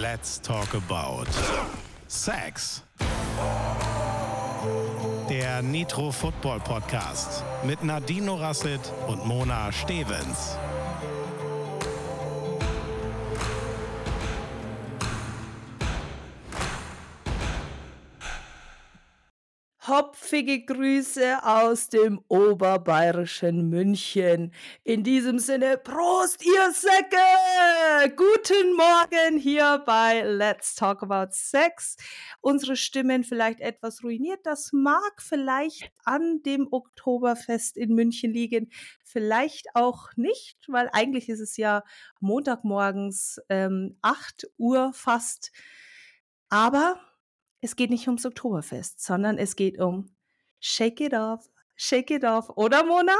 Let's talk about Sex. Der Nitro Football Podcast mit Nadine Rasset und Mona Stevens. Hopfige Grüße aus dem oberbayerischen München. In diesem Sinne, Prost, ihr Säcke! Guten Morgen hier bei Let's Talk About Sex. Unsere Stimmen vielleicht etwas ruiniert. Das mag vielleicht an dem Oktoberfest in München liegen, vielleicht auch nicht, weil eigentlich ist es ja Montagmorgens ähm, 8 Uhr fast. Aber es geht nicht ums Oktoberfest, sondern es geht um Shake It Off, Shake It Off, oder Mona?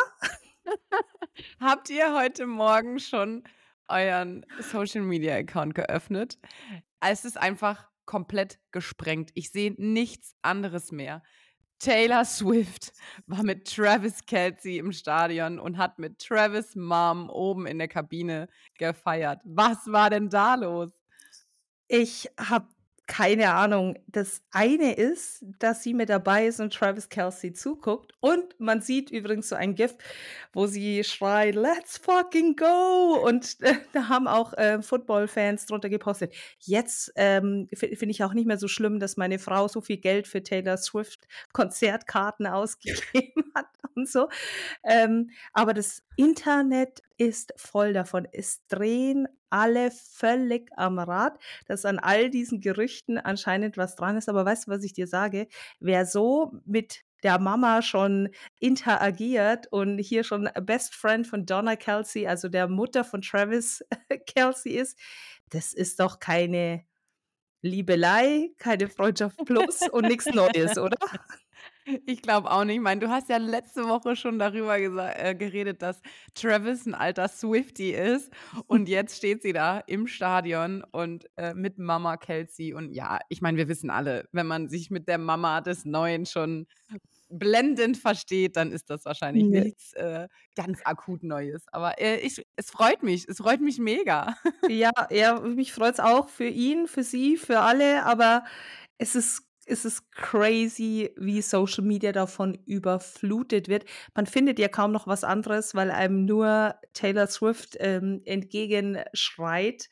Habt ihr heute Morgen schon euren Social Media Account geöffnet? Es ist einfach komplett gesprengt. Ich sehe nichts anderes mehr. Taylor Swift war mit Travis Kelsey im Stadion und hat mit Travis Mom oben in der Kabine gefeiert. Was war denn da los? Ich habe keine Ahnung. Das eine ist, dass sie mit dabei ist und Travis Kelsey zuguckt. Und man sieht übrigens so ein GIF, wo sie schreit, let's fucking go. Und äh, da haben auch äh, Football-Fans drunter gepostet. Jetzt ähm, finde ich auch nicht mehr so schlimm, dass meine Frau so viel Geld für Taylor Swift Konzertkarten ausgegeben hat und so. Ähm, aber das Internet ist voll davon. Es drehen alle völlig am Rad, dass an all diesen Gerüchten anscheinend was dran ist. Aber weißt du, was ich dir sage? Wer so mit der Mama schon interagiert und hier schon Best Friend von Donna Kelsey, also der Mutter von Travis Kelsey ist, das ist doch keine Liebelei, keine Freundschaft plus und nichts Neues, oder? Ich glaube auch nicht. Ich meine, du hast ja letzte Woche schon darüber äh, geredet, dass Travis ein alter Swifty ist. Und jetzt steht sie da im Stadion und äh, mit Mama Kelsey. Und ja, ich meine, wir wissen alle, wenn man sich mit der Mama des Neuen schon blendend versteht, dann ist das wahrscheinlich nee. nichts äh, ganz akut Neues. Aber äh, ich, es freut mich, es freut mich mega. Ja, ja mich freut es auch für ihn, für sie, für alle. Aber es ist ist es crazy, wie Social Media davon überflutet wird. Man findet ja kaum noch was anderes, weil einem nur Taylor Swift ähm, entgegenschreit.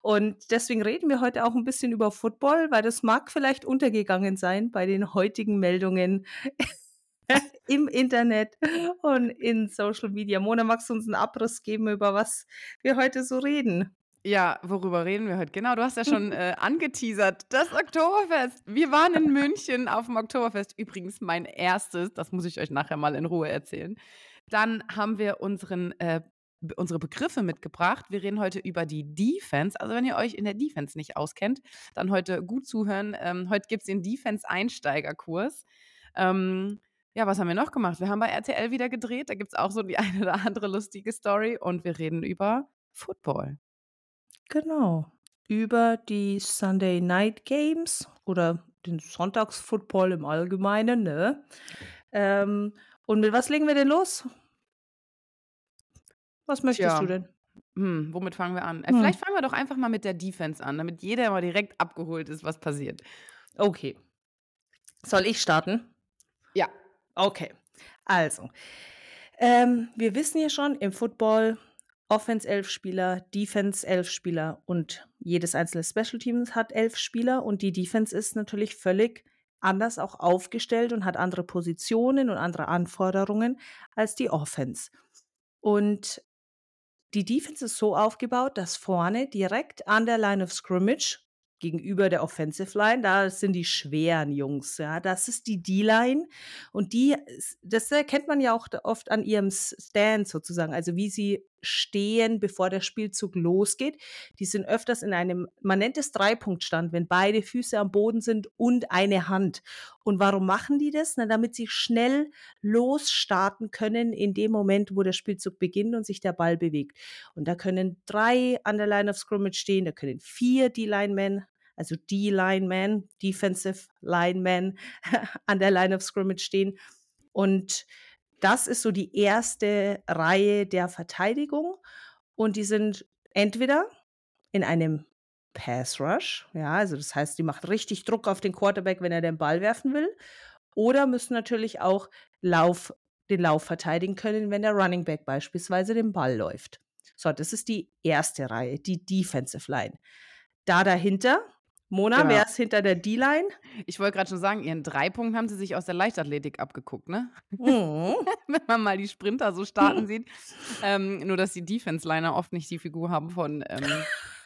Und deswegen reden wir heute auch ein bisschen über Football, weil das mag vielleicht untergegangen sein bei den heutigen Meldungen im Internet und in Social Media. Mona, magst du uns einen Abriss geben, über was wir heute so reden? Ja, worüber reden wir heute? Genau, du hast ja schon äh, angeteasert. Das Oktoberfest. Wir waren in München auf dem Oktoberfest. Übrigens mein erstes. Das muss ich euch nachher mal in Ruhe erzählen. Dann haben wir unseren, äh, unsere Begriffe mitgebracht. Wir reden heute über die Defense. Also wenn ihr euch in der Defense nicht auskennt, dann heute gut zuhören. Ähm, heute gibt es den Defense-Einsteigerkurs. Ähm, ja, was haben wir noch gemacht? Wir haben bei RTL wieder gedreht. Da gibt es auch so die eine oder andere lustige Story. Und wir reden über Football. Genau. Über die Sunday Night Games oder den Sonntagsfootball im Allgemeinen, ne? Ähm, und mit was legen wir denn los? Was möchtest Tja. du denn? Hm, womit fangen wir an? Äh, Hm. vielleicht fangen wir doch einfach mal mit der Defense an, damit jeder mal direkt abgeholt ist, was passiert. Okay. Soll ich starten? Ja. Okay. Also, ähm, wir wissen ja schon, im Football Offense elf Spieler, Defense elf Spieler und jedes einzelne Special Teams hat elf Spieler und die Defense ist natürlich völlig anders auch aufgestellt und hat andere Positionen und andere Anforderungen als die Offense. Und die Defense ist so aufgebaut, dass vorne direkt an der Line of Scrimmage gegenüber der Offensive Line, da sind die schweren Jungs, ja, das ist die D-Line und die, das erkennt man ja auch oft an ihrem Stand sozusagen, also wie sie stehen, bevor der Spielzug losgeht. Die sind öfters in einem, man nennt es Dreipunktstand, wenn beide Füße am Boden sind und eine Hand. Und warum machen die das? Na, damit sie schnell losstarten können in dem Moment, wo der Spielzug beginnt und sich der Ball bewegt. Und da können drei an der Line of Scrimmage stehen, da können vier D-Linemen also D-Lineman, Defensive Lineman an der Line of Scrimmage stehen. Und das ist so die erste Reihe der Verteidigung. Und die sind entweder in einem Pass Rush. Ja, also das heißt, die macht richtig Druck auf den Quarterback, wenn er den Ball werfen will. Oder müssen natürlich auch Lauf, den Lauf verteidigen können, wenn der Running Back beispielsweise den Ball läuft. So, das ist die erste Reihe, die Defensive Line. Da dahinter, Mona, Genau. wer ist hinter der D-Line? Ich wollte gerade schon sagen, ihren drei Punkten haben sie sich aus der Leichtathletik abgeguckt, ne? Mhm. Wenn man mal die Sprinter so starten sieht. Ähm, nur, dass die Defense-Liner oft nicht die Figur haben von ähm,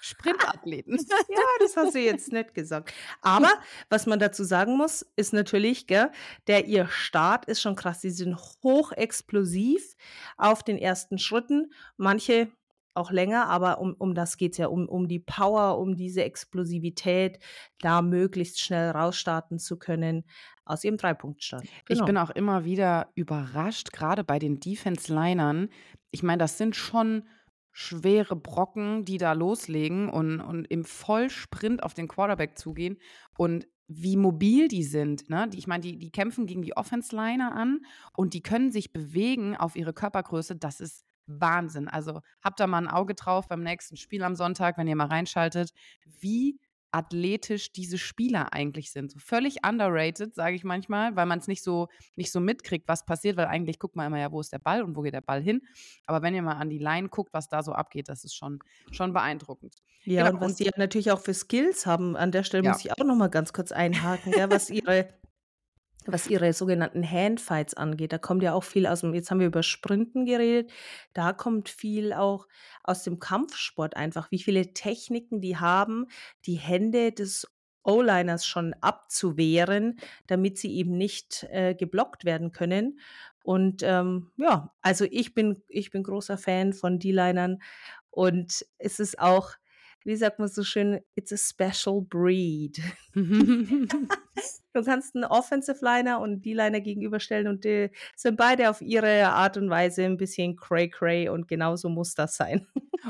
Sprintathleten. Ja, das hast du jetzt nicht gesagt. Aber was man dazu sagen muss, ist natürlich, gell, der ihr Start ist schon krass. Sie sind hochexplosiv auf den ersten Schritten. Manche auch länger, aber um, um das geht es ja, um, um die Power, um diese Explosivität, da möglichst schnell rausstarten zu können aus ihrem Dreipunktstand. Ich Genau. bin auch immer wieder überrascht, gerade bei den Defense-Linern. Ich meine, das sind schon schwere Brocken, die da loslegen und, und im Vollsprint auf den Quarterback zugehen. Und wie mobil die sind. Ne? Die, ich meine, die, die kämpfen gegen die Offense-Liner an und die können sich bewegen auf ihre Körpergröße. Das ist Wahnsinn. Also habt da mal ein Auge drauf beim nächsten Spiel am Sonntag, wenn ihr mal reinschaltet, wie athletisch diese Spieler eigentlich sind. So völlig underrated, sage ich manchmal, weil man es nicht so, nicht so mitkriegt, was passiert, weil eigentlich guckt man immer ja, wo ist der Ball und wo geht der Ball hin. Aber wenn ihr mal an die Line guckt, was da so abgeht, das ist schon, schon beeindruckend. Ja, Genau, und was und- sie ja natürlich auch für Skills haben, an der Stelle Ja. muss ich auch noch mal ganz kurz einhaken, gell, was ihre was ihre sogenannten Handfights angeht. Da kommt ja auch viel aus dem jetzt haben wir über Sprinten geredet, da kommt viel auch aus dem Kampfsport einfach, wie viele Techniken die haben, die Hände des O-Liners schon abzuwehren, damit sie eben nicht, äh, geblockt werden können. Und, ähm, ja, also ich bin ich bin großer Fan von D-Linern und es ist auch, wie sagt man so schön, it's a special breed. Du kannst einen Offensive Liner und D-Liner gegenüberstellen und die sind beide auf ihre Art und Weise ein bisschen cray-cray und genauso muss das sein.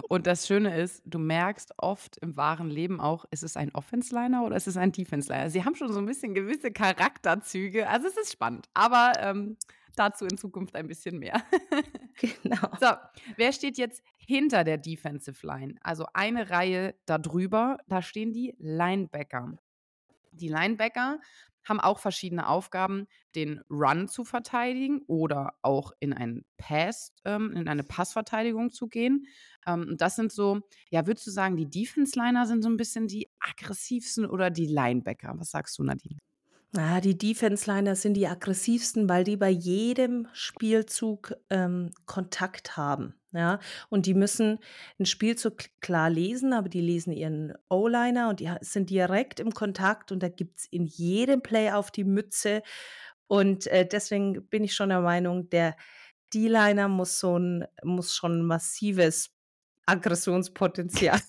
und das Schöne ist, du merkst oft im wahren Leben auch, ist es ein Offense-Liner oder ist es ein Defense-Liner? Sie haben schon so ein bisschen gewisse Charakterzüge. Also es ist spannend, aber ähm, dazu in Zukunft ein bisschen mehr. Genau. So, wer steht jetzt hinter der Defensive Line? Also eine Reihe darüber, da stehen die Linebacker. Die Linebacker haben auch verschiedene Aufgaben, den Run zu verteidigen oder auch in einen Pass, ähm, in eine Passverteidigung zu gehen. Ähm, das sind so, ja, würdest du sagen, die Defense-Liner sind so ein bisschen die aggressivsten oder die Linebacker? Was sagst du, Nadine? Ah, die Defense-Liner sind die aggressivsten, weil die bei jedem Spielzug ähm, Kontakt haben. Ja, und die müssen einen Spielzug klar lesen, aber die lesen ihren O-Liner und die sind direkt im Kontakt und da gibt es in jedem Play auf die Mütze. Und äh, deswegen bin ich schon der Meinung, der D-Liner muss so muss schon ein massives Aggressionspotenzial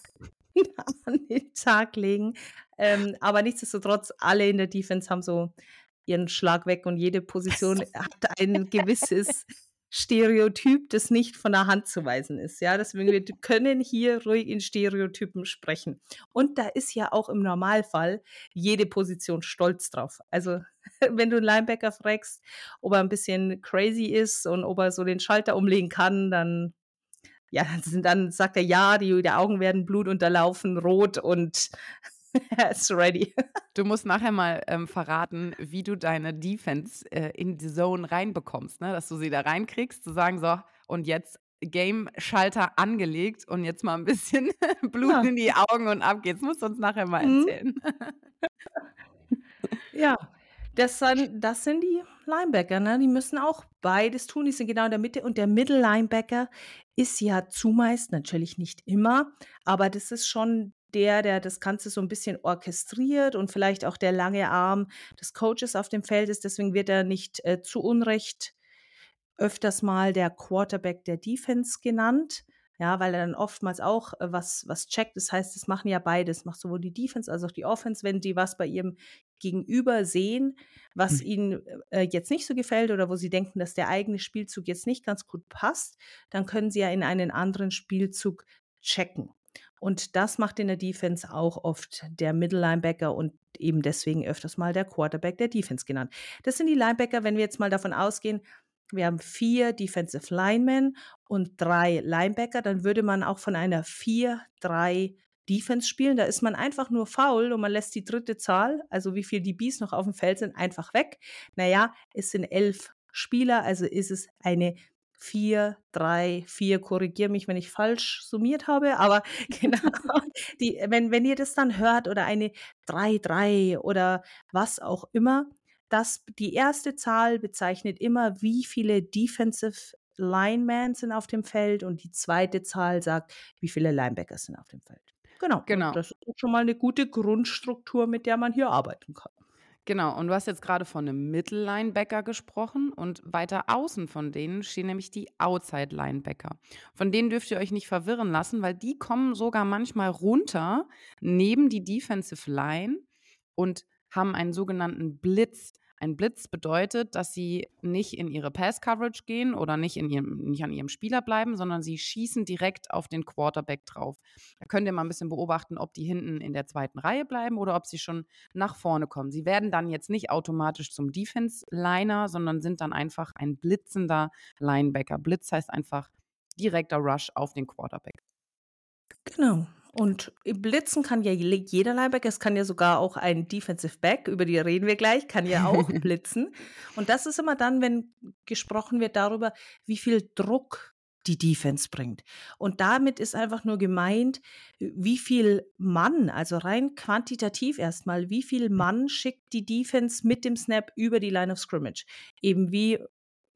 an den Tag legen. Ähm, aber nichtsdestotrotz, alle in der Defense haben so ihren Schlag weg und jede Position hat ein gewisses Stereotyp, das nicht von der Hand zu weisen ist. Ja, deswegen wir können hier ruhig in Stereotypen sprechen. Und da ist ja auch im Normalfall jede Position stolz drauf. Also wenn du einen Linebacker fragst, ob er ein bisschen crazy ist und ob er so den Schalter umlegen kann, dann ja, dann, sagt er ja, die, die Augen werden blutunterlaufen, rot und ist ready. Du musst nachher mal ähm, verraten, wie du deine Defense äh, in die Zone reinbekommst, ne? dass du sie da reinkriegst, zu sagen, so, und jetzt Game-Schalter angelegt und jetzt mal ein bisschen Blut Ja. in die Augen und ab geht's. Musst du uns nachher mal Mhm. erzählen. Ja, das, sind, das sind die Linebacker, ne? Die müssen auch beides tun. Die sind genau in der Mitte. Und der Middle-Linebacker ist ja zumeist, natürlich nicht immer, aber das ist schon der, der das Ganze so ein bisschen orchestriert und vielleicht auch der lange Arm des Coaches auf dem Feld ist. Deswegen wird er nicht äh, zu Unrecht öfters mal der Quarterback der Defense genannt. Ja, weil er dann oftmals auch äh, was, was checkt. Das heißt, es machen ja beides. Macht sowohl die Defense als auch die Offense, wenn die was bei ihrem Gegenüber sehen, was Mhm. ihnen äh, jetzt nicht so gefällt oder wo sie denken, dass der eigene Spielzug jetzt nicht ganz gut passt, dann können sie ja in einen anderen Spielzug checken. Und das macht in der Defense auch oft der Middle Linebacker und eben deswegen öfters mal der Quarterback der Defense genannt. Das sind die Linebacker, wenn wir jetzt mal davon ausgehen, wir haben vier Defensive Linemen und drei Linebacker, dann würde man auch von einer 4-3 Defense spielen. Da ist man einfach nur faul und man lässt die dritte Zahl, also wie viel DBs noch auf dem Feld sind, einfach weg. Naja, es sind elf Spieler, also ist es eine 4, 3, 4, korrigiere mich, wenn ich falsch summiert habe, aber genau, die, wenn, wenn ihr das dann hört oder eine 3, 3 oder was auch immer, das, die erste Zahl bezeichnet immer, wie viele Defensive Linemen sind auf dem Feld und die zweite Zahl sagt, wie viele Linebackers sind auf dem Feld. Genau. genau. das ist schon mal eine gute Grundstruktur, mit der man hier arbeiten kann. Genau, und du hast jetzt gerade von einem Mittellinebacker gesprochen und weiter außen von denen stehen nämlich die Outside-Linebacker. Von denen dürft ihr euch nicht verwirren lassen, weil die kommen sogar manchmal runter neben die Defensive Line und haben einen sogenannten Blitz. Ein Blitz bedeutet, dass sie nicht in ihre Pass-Coverage gehen oder nicht, in ihrem, nicht an ihrem Spieler bleiben, sondern sie schießen direkt auf den Quarterback drauf. Da könnt ihr mal ein bisschen beobachten, ob die hinten in der zweiten Reihe bleiben oder ob sie schon nach vorne kommen. Sie werden dann jetzt nicht automatisch zum Defense-Liner, sondern sind dann einfach ein blitzender Linebacker. Blitz heißt einfach direkter Rush auf den Quarterback. Genau. Und blitzen kann ja jeder Linebacker, es kann ja sogar auch ein Defensive Back, über die reden wir gleich, kann ja auch blitzen. Und das ist immer dann, wenn gesprochen wird darüber, wie viel Druck die Defense bringt. Und damit ist einfach nur gemeint, wie viel Mann, also rein quantitativ erstmal, wie viel Mann schickt die Defense mit dem Snap über die Line of Scrimmage. Eben wie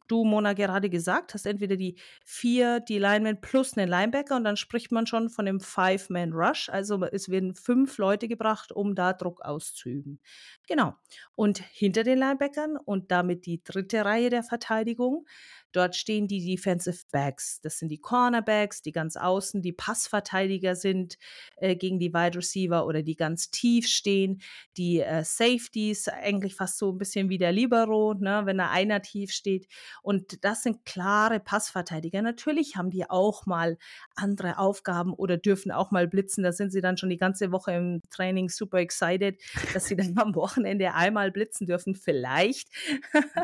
du, Mona, gerade gesagt hast, entweder die vier, die Linemen plus einen Linebacker und dann spricht man schon von einem Five-Man-Rush. Also es werden fünf Leute gebracht, um da Druck auszuüben. Genau. Und hinter den Linebackern und damit die dritte Reihe der Verteidigung Dort stehen die Defensive Backs. Das sind die Cornerbacks, die ganz außen, die Passverteidiger sind äh, gegen die Wide Receiver oder die ganz tief stehen. Die äh, Safeties, eigentlich fast so ein bisschen wie der Libero, ne, wenn da einer tief steht. Und das sind klare Passverteidiger. Natürlich haben die auch mal andere Aufgaben oder dürfen auch mal blitzen. Da sind sie dann schon die ganze Woche im Training super excited, dass sie dann am Wochenende einmal blitzen dürfen. Vielleicht.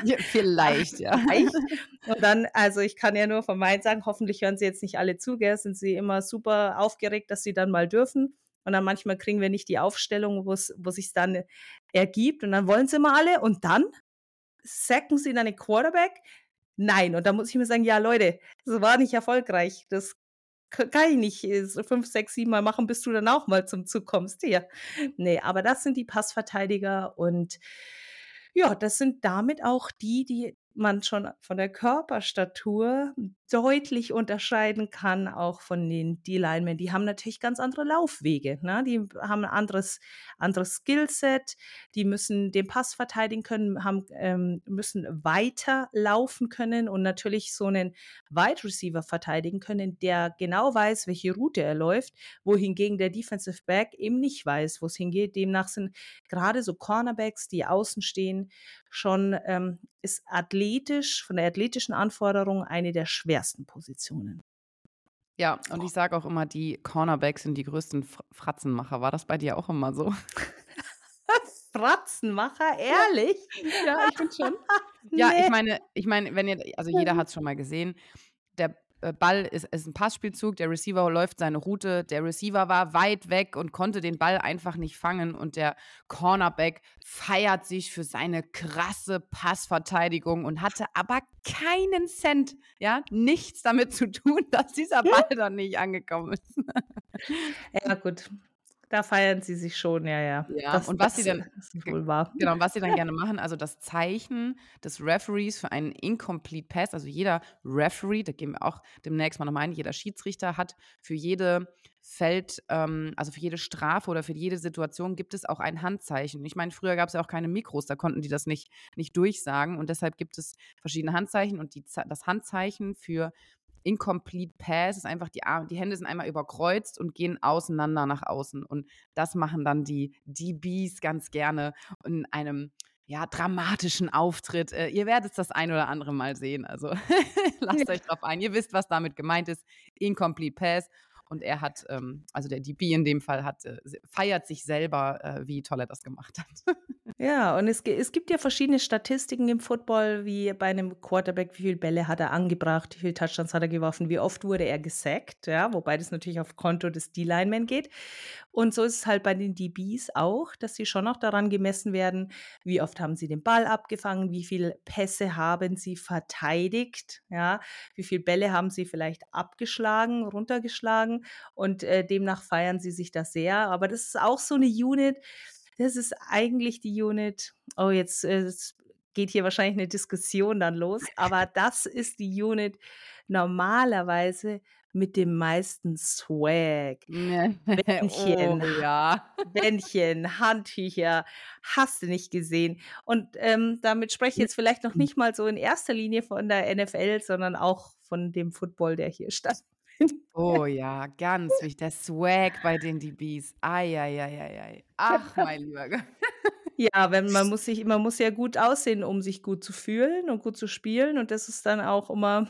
Ja, vielleicht, ja. Vielleicht dann, also ich kann ja nur von meinen sagen, hoffentlich hören sie jetzt nicht alle zu, gell, sind sie immer super aufgeregt, dass sie dann mal dürfen. Und dann manchmal kriegen wir nicht die Aufstellung, wo es sich dann ergibt. Und dann wollen sie immer alle. Und dann sacken sie dann den Quarterback. Nein. Und da muss ich mir sagen, ja, Leute, das war nicht erfolgreich. Das kann ich nicht äh, fünf, sechs, sieben Mal machen, bis du dann auch mal zum Zug kommst. Ja. Nee, aber das sind die Passverteidiger und ja, das sind damit auch die, die man schon von der Körperstatur deutlich unterscheiden kann, auch von den D-Linemen. Die haben natürlich ganz andere Laufwege. Ne? Die haben ein anderes, anderes Skillset, die müssen den Pass verteidigen können, haben, ähm, müssen weiter laufen können und natürlich so einen Wide Receiver verteidigen können, der genau weiß, welche Route er läuft, wohingegen der Defensive Back eben nicht weiß, wo es hingeht. Demnach sind gerade so Cornerbacks, die außen stehen, schon ähm, ist athletisch, von der athletischen Anforderung eine der schwersten Positionen. Ja, und ich sage auch immer, die Cornerbacks sind die größten Fratzenmacher. War das bei dir auch immer so? Fratzenmacher, ehrlich? Ja, ich bin schon. ja, nee. ich meine, ich meine, wenn ihr, also jeder hat es schon mal gesehen, der Ball ist, ist ein Passspielzug, der Receiver läuft seine Route, der Receiver war weit weg und konnte den Ball einfach nicht fangen und der Cornerback feiert sich für seine krasse Passverteidigung und hatte aber keinen Cent, ja, nichts damit zu tun, dass dieser Ball dann nicht angekommen ist. ja, gut. Da feiern sie sich schon, ja, ja. Ja, das, und was das, sie dann wohl war. Genau, was sie dann gerne machen, also das Zeichen des Referees für einen Incomplete Pass, also jeder Referee, da gehen wir auch demnächst mal nochmal ein, jeder Schiedsrichter hat für jede Feld, ähm, also für jede Strafe oder für jede Situation gibt es auch ein Handzeichen. Ich meine, früher gab es ja auch keine Mikros, da konnten die das nicht, nicht durchsagen und deshalb gibt es verschiedene Handzeichen und die, das Handzeichen für Incomplete Pass ist einfach, die, Arme, die Hände sind einmal überkreuzt und gehen auseinander nach außen. Und das machen dann die DBs ganz gerne in einem ja, dramatischen Auftritt. Äh, ihr werdet das ein oder andere Mal sehen. Also lasst euch drauf ein. Ihr wisst, was damit gemeint ist. Incomplete Pass. Und er hat, ähm, also der DB in dem Fall, hat, äh, feiert sich selber, äh, wie toll er das gemacht hat. Ja, und es, es gibt ja verschiedene Statistiken im Football, wie bei einem Quarterback, wie viele Bälle hat er angebracht, wie viele Touchdowns hat er geworfen, wie oft wurde er gesackt, ja, wobei das natürlich auf Konto des D-Linemen geht. Und so ist es halt bei den DBs auch, dass sie schon auch daran gemessen werden, wie oft haben sie den Ball abgefangen, wie viele Pässe haben sie verteidigt, ja, wie viele Bälle haben sie vielleicht abgeschlagen, runtergeschlagen und äh, demnach feiern sie sich das sehr. Aber das ist auch so eine Unit, das ist eigentlich die Unit. Oh, jetzt, äh, jetzt geht hier wahrscheinlich eine Diskussion dann los, aber das ist die Unit normalerweise mit dem meisten Swag. Bändchen, oh, ja. Bändchen, Handtücher, hast du nicht gesehen. Und ähm, damit spreche ich jetzt vielleicht noch nicht mal so in erster Linie von der NFL, sondern auch von dem Football, der hier stattfindet. Oh ja, ganz wichtig. Der Swag bei den DBs. Eieieiei. Ach, mein lieber Gott. Ja, wenn man muss sich, man muss ja gut aussehen, um sich gut zu fühlen und gut zu spielen. Und das ist dann auch immer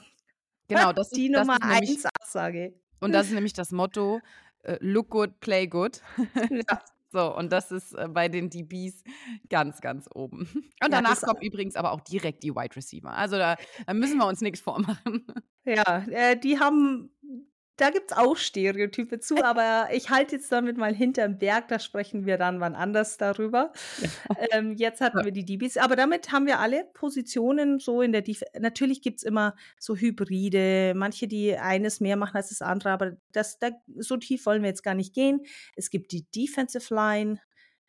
Genau, das die ist, das Nummer ist nämlich, eins Aussage. und das ist nämlich das Motto: äh, Look good, play good. Ja, So, und das ist äh, bei den DBs ganz, ganz oben. Und ja, danach das, kommen übrigens aber auch direkt die Wide Receiver. Also da, da müssen wir uns nichts vormachen. ja, äh, die haben, da gibt es auch Stereotype zu, aber ich halte jetzt damit mal hinterm Berg, da sprechen wir dann wann anders darüber. Ähm, jetzt hatten wir die DBs, aber damit haben wir alle Positionen so in der Defense. Natürlich gibt es immer so Hybride, manche, die eines mehr machen als das andere, aber das, da, so tief wollen wir jetzt gar nicht gehen. Es gibt die Defensive Line,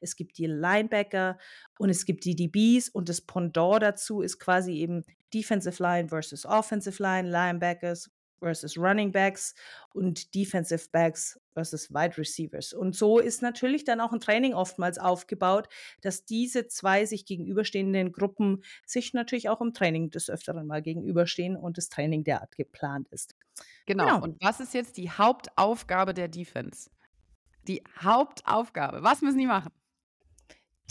es gibt die Linebacker und es gibt die DBs und das Pendant dazu ist quasi eben Defensive Line versus Offensive Line, Linebackers versus Running Backs und Defensive Backs versus Wide Receivers. Und so ist natürlich dann auch ein Training oftmals aufgebaut, dass diese zwei sich gegenüberstehenden Gruppen sich natürlich auch im Training des Öfteren mal gegenüberstehen und das Training derart geplant ist. Genau. Genau. Und was ist jetzt die Hauptaufgabe der Defense? Die Hauptaufgabe. Was müssen die machen?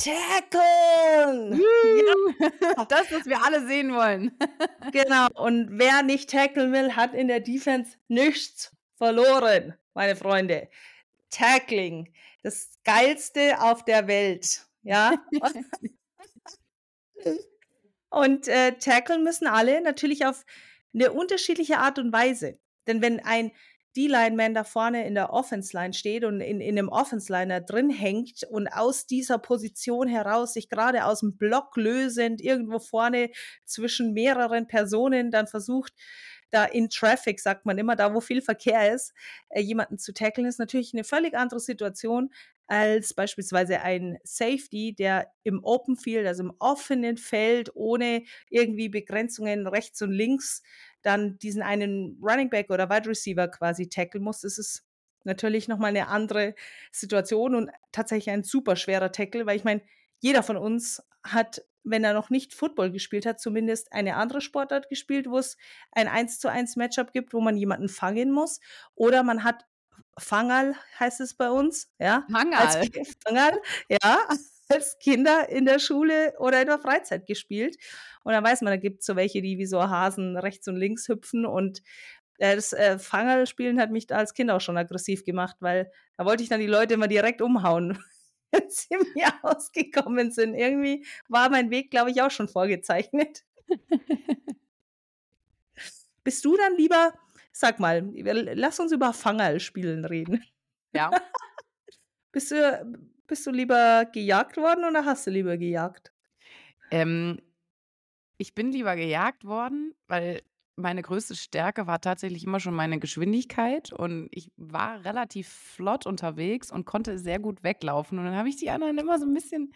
Tackle! Juhu. Das, was wir alle sehen wollen. Genau. Und wer nicht tackeln will, hat in der Defense nichts verloren, meine Freunde. Tackling. Das geilste auf der Welt. Ja. Und äh, tackeln müssen alle natürlich auf eine unterschiedliche Art und Weise. Denn wenn ein D-Lineman da vorne in der Offense-Line steht und in, in einem Offense-Liner drin hängt und aus dieser Position heraus sich gerade aus dem Block lösend irgendwo vorne zwischen mehreren Personen dann versucht, da in Traffic, sagt man immer, da wo viel Verkehr ist, äh, jemanden zu tackeln, ist natürlich eine völlig andere Situation als beispielsweise ein Safety, der im Open Field, also im offenen Feld, ohne irgendwie Begrenzungen rechts und links, dann diesen einen Running Back oder Wide Receiver quasi tackeln muss. Das ist natürlich nochmal eine andere Situation und tatsächlich ein super schwerer Tackle, weil ich meine, jeder von uns hat, wenn er noch nicht Football gespielt hat, zumindest eine andere Sportart gespielt, wo es ein 1 zu 1 Matchup gibt, wo man jemanden fangen muss. Oder man hat Fangal, heißt es bei uns, ja? Ki- Fangal, ja, als Kinder in der Schule oder in der Freizeit gespielt. Und dann weiß man, da gibt es so welche, die wie so Hasen rechts und links hüpfen und äh, das äh, Fangerspielen hat mich da als Kind auch schon aggressiv gemacht, weil da wollte ich dann die Leute immer direkt umhauen, wenn sie mir ausgekommen sind. Irgendwie war mein Weg, glaube ich, auch schon vorgezeichnet. Bist du dann lieber, sag mal, lass uns über Fangerspielen reden. Ja. Bist du, bist du lieber gejagt worden oder hast du lieber gejagt? Ähm, ich bin lieber gejagt worden, weil meine größte Stärke war tatsächlich immer schon meine Geschwindigkeit und ich war relativ flott unterwegs und konnte sehr gut weglaufen. Und dann habe ich die anderen immer so ein bisschen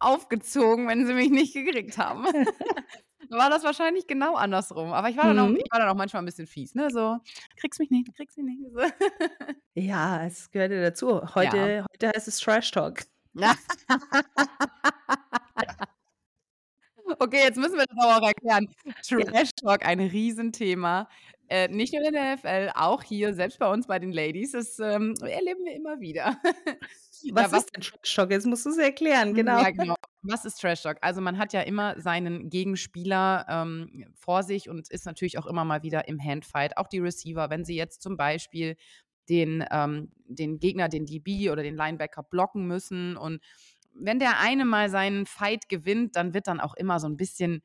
aufgezogen, wenn sie mich nicht gekriegt haben. Dann war das wahrscheinlich genau andersrum. Aber ich war, dann auch, Mhm. ich war dann auch manchmal ein bisschen fies, ne? So, kriegst mich nicht, du kriegst mich nicht. So. Ja, es gehört ja dazu. Heute, heute heißt es Trash Talk. Ja. Okay, jetzt müssen wir das aber auch erklären. Trash Talk, ein Riesenthema. Äh, nicht nur in der NFL, auch hier, selbst bei uns bei den Ladies, das ähm, erleben wir immer wieder. Was, Ja, ist denn Trash Talk? Jetzt musst du es erklären, genau. Ja, genau. Was ist Trash Talk? Also man hat ja immer seinen Gegenspieler ähm, vor sich und ist natürlich auch immer mal wieder im Handfight. Auch die Receiver, wenn sie jetzt zum Beispiel den, ähm, den Gegner, den DB oder den Linebacker blocken müssen und wenn der eine mal seinen Fight gewinnt, dann wird dann auch immer so ein bisschen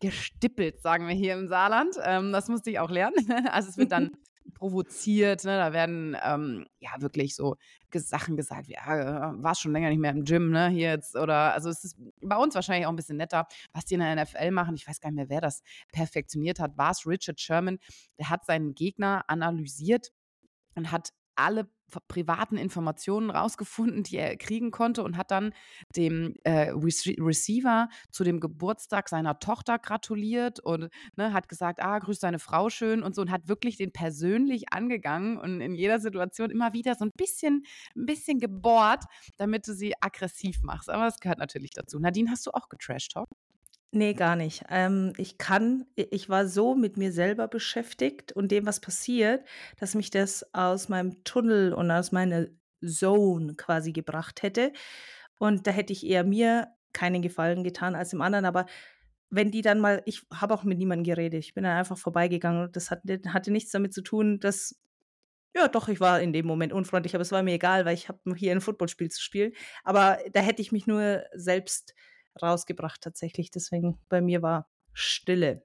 gestippelt, sagen wir hier im Saarland. Ähm, das musste ich auch lernen. Also es wird dann provoziert, ne? da werden ähm, ja wirklich so Sachen gesagt, wie, ja, äh, war schon länger nicht mehr im Gym, ne, hier jetzt, oder, also es ist bei uns wahrscheinlich auch ein bisschen netter, was die in der NFL machen, ich weiß gar nicht mehr, wer das perfektioniert hat, war es Richard Sherman, der hat seinen Gegner analysiert und hat alle privaten Informationen rausgefunden, die er kriegen konnte und hat dann dem äh, Receiver zu dem Geburtstag seiner Tochter gratuliert und ne, hat gesagt, ah, grüß deine Frau schön und so und hat wirklich den persönlich angegangen und in jeder Situation immer wieder so ein bisschen, ein bisschen gebohrt, damit du sie aggressiv machst. Aber das gehört natürlich dazu. Nadine, hast du auch getrash-talk? Nee, gar nicht. Ähm, ich kann ich war so mit mir selber beschäftigt und dem, was passiert, dass mich das aus meinem Tunnel und aus meiner Zone quasi gebracht hätte. Und da hätte ich eher mir keinen Gefallen getan als dem anderen. Aber wenn die dann mal ich habe auch mit niemandem geredet. Ich bin dann einfach vorbeigegangen und das hatte hatte nichts damit zu tun, dass ja, doch, ich war in dem Moment unfreundlich, aber es war mir egal, weil ich habe hier ein Footballspiel zu spielen. Aber da hätte ich mich nur selbst rausgebracht tatsächlich. Deswegen bei mir war Stille.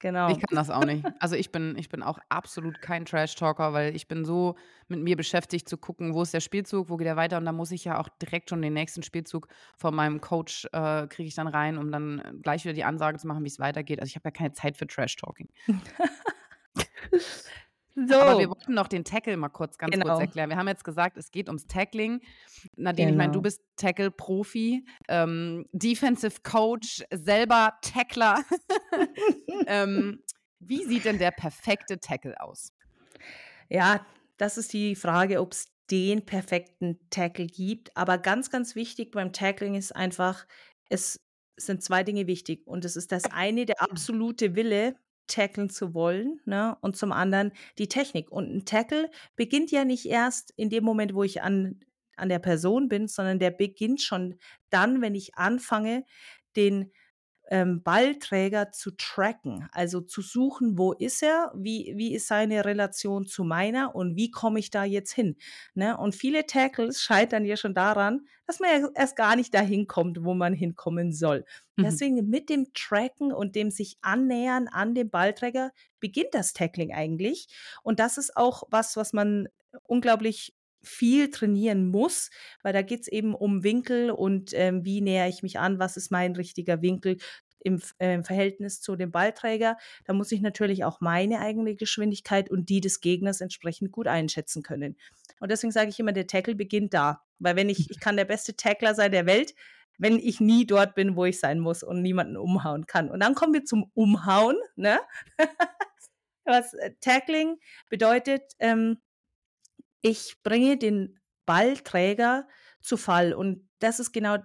Genau. Ich kann das auch nicht. Also ich bin, ich bin auch absolut kein Trash-Talker, weil ich bin so mit mir beschäftigt zu gucken, wo ist der Spielzug, wo geht er weiter und da muss ich ja auch direkt schon den nächsten Spielzug von meinem Coach äh, kriege ich dann rein, um dann gleich wieder die Ansage zu machen, wie es weitergeht. Also ich habe ja keine Zeit für Trash-Talking. So. Aber wir wollten noch den Tackle mal kurz ganz genau. kurz erklären. Wir haben jetzt gesagt, es geht ums Tackling. Nadine, genau. ich meine, du bist Tackle-Profi, ähm, Defensive Coach, selber Tackler. ähm, wie sieht denn der perfekte Tackle aus? Ja, das ist die Frage, ob es den perfekten Tackle gibt. Aber ganz, ganz wichtig beim Tackling ist einfach, es sind zwei Dinge wichtig. Und es ist das eine, der absolute Wille, tackeln zu wollen, ne? Und zum anderen die Technik. Und ein Tackle beginnt ja nicht erst in dem Moment, wo ich an, an der Person bin, sondern der beginnt schon dann, wenn ich anfange, den ähm, Ballträger zu tracken, also zu suchen, wo ist er, wie, wie ist seine Relation zu meiner und wie komme ich da jetzt hin. Ne? Und viele Tackles scheitern ja schon daran, dass man ja erst gar nicht dahin kommt, wo man hinkommen soll. Mhm. Deswegen mit dem Tracken und dem sich annähern an den Ballträger beginnt das Tackling eigentlich. Und das ist auch was, was man unglaublich viel trainieren muss, weil da geht es eben um Winkel und ähm, wie näher ich mich an, was ist mein richtiger Winkel im, äh, Verhältnis zu dem Ballträger. Da muss ich natürlich auch meine eigene Geschwindigkeit und die des Gegners entsprechend gut einschätzen können. Und deswegen sage ich immer, der Tackle beginnt da. Weil wenn ich, ich kann der beste Tackler sein der Welt, wenn ich nie dort bin, wo ich sein muss und niemanden umhauen kann. Und dann kommen wir zum Umhauen. Ne? Was äh, Tackling bedeutet, ähm, ich bringe den Ballträger zu Fall. Und das ist genau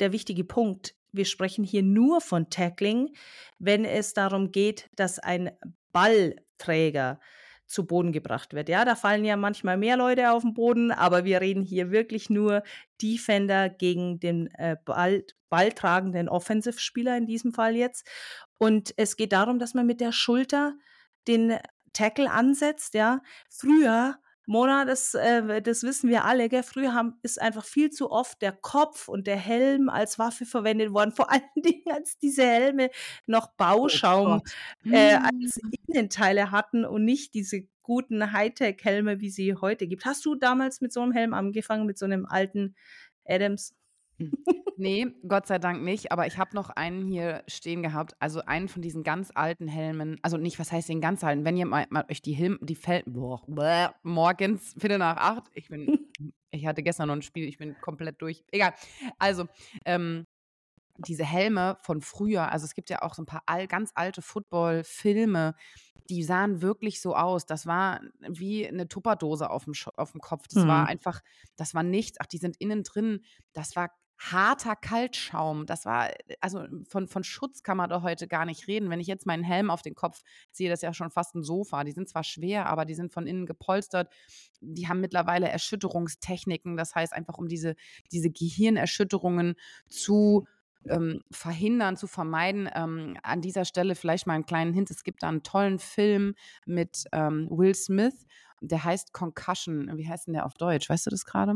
der wichtige Punkt. Wir sprechen hier nur von Tackling, wenn es darum geht, dass ein Ballträger zu Boden gebracht wird. Ja, da fallen ja manchmal mehr Leute auf den Boden, aber wir reden hier wirklich nur Defender gegen den äh, Ball, balltragenden Offensive-Spieler in diesem Fall jetzt. Und es geht darum, dass man mit der Schulter den Tackle ansetzt. Ja, früher Mona, das, äh, das wissen wir alle, gell? Früher haben, ist einfach viel zu oft der Kopf und der Helm als Waffe verwendet worden. Vor allen Dingen, als diese Helme noch oh Bauschaum oh äh, als hm. Innenteile hatten und nicht diese guten Hightech-Helme, wie sie heute gibt. Hast du damals mit so einem Helm angefangen, mit so einem alten Adams? Hm. Nee, Gott sei Dank nicht, aber ich habe noch einen hier stehen gehabt, also einen von diesen ganz alten Helmen, also nicht, was heißt den ganz alten, wenn ihr mal, mal euch die Helm, die Fel boah, bäh, morgens, Viertel nach acht, ich bin, ich hatte gestern noch ein Spiel, ich bin komplett durch, egal, also, ähm, diese Helme von früher, also es gibt ja auch so ein paar all, ganz alte Football-Filme, die sahen wirklich so aus. Das war wie eine Tupperdose auf dem, auf dem Kopf. Das mhm. war einfach, das war nichts. Ach, die sind innen drin. Das war harter Kaltschaum. Das war, also von, von Schutz kann man doch heute gar nicht reden. Wenn ich jetzt meinen Helm auf den Kopf ziehe, das ist ja schon fast ein Sofa. Die sind zwar schwer, aber die sind von innen gepolstert. Die haben mittlerweile Erschütterungstechniken. Das heißt einfach, um diese, diese Gehirnerschütterungen zu ähm, verhindern, zu vermeiden. Ähm, an dieser Stelle vielleicht mal einen kleinen Hint. Es gibt da einen tollen Film mit ähm, Will Smith. Der heißt Concussion. Wie heißt denn der auf Deutsch? Weißt du das gerade?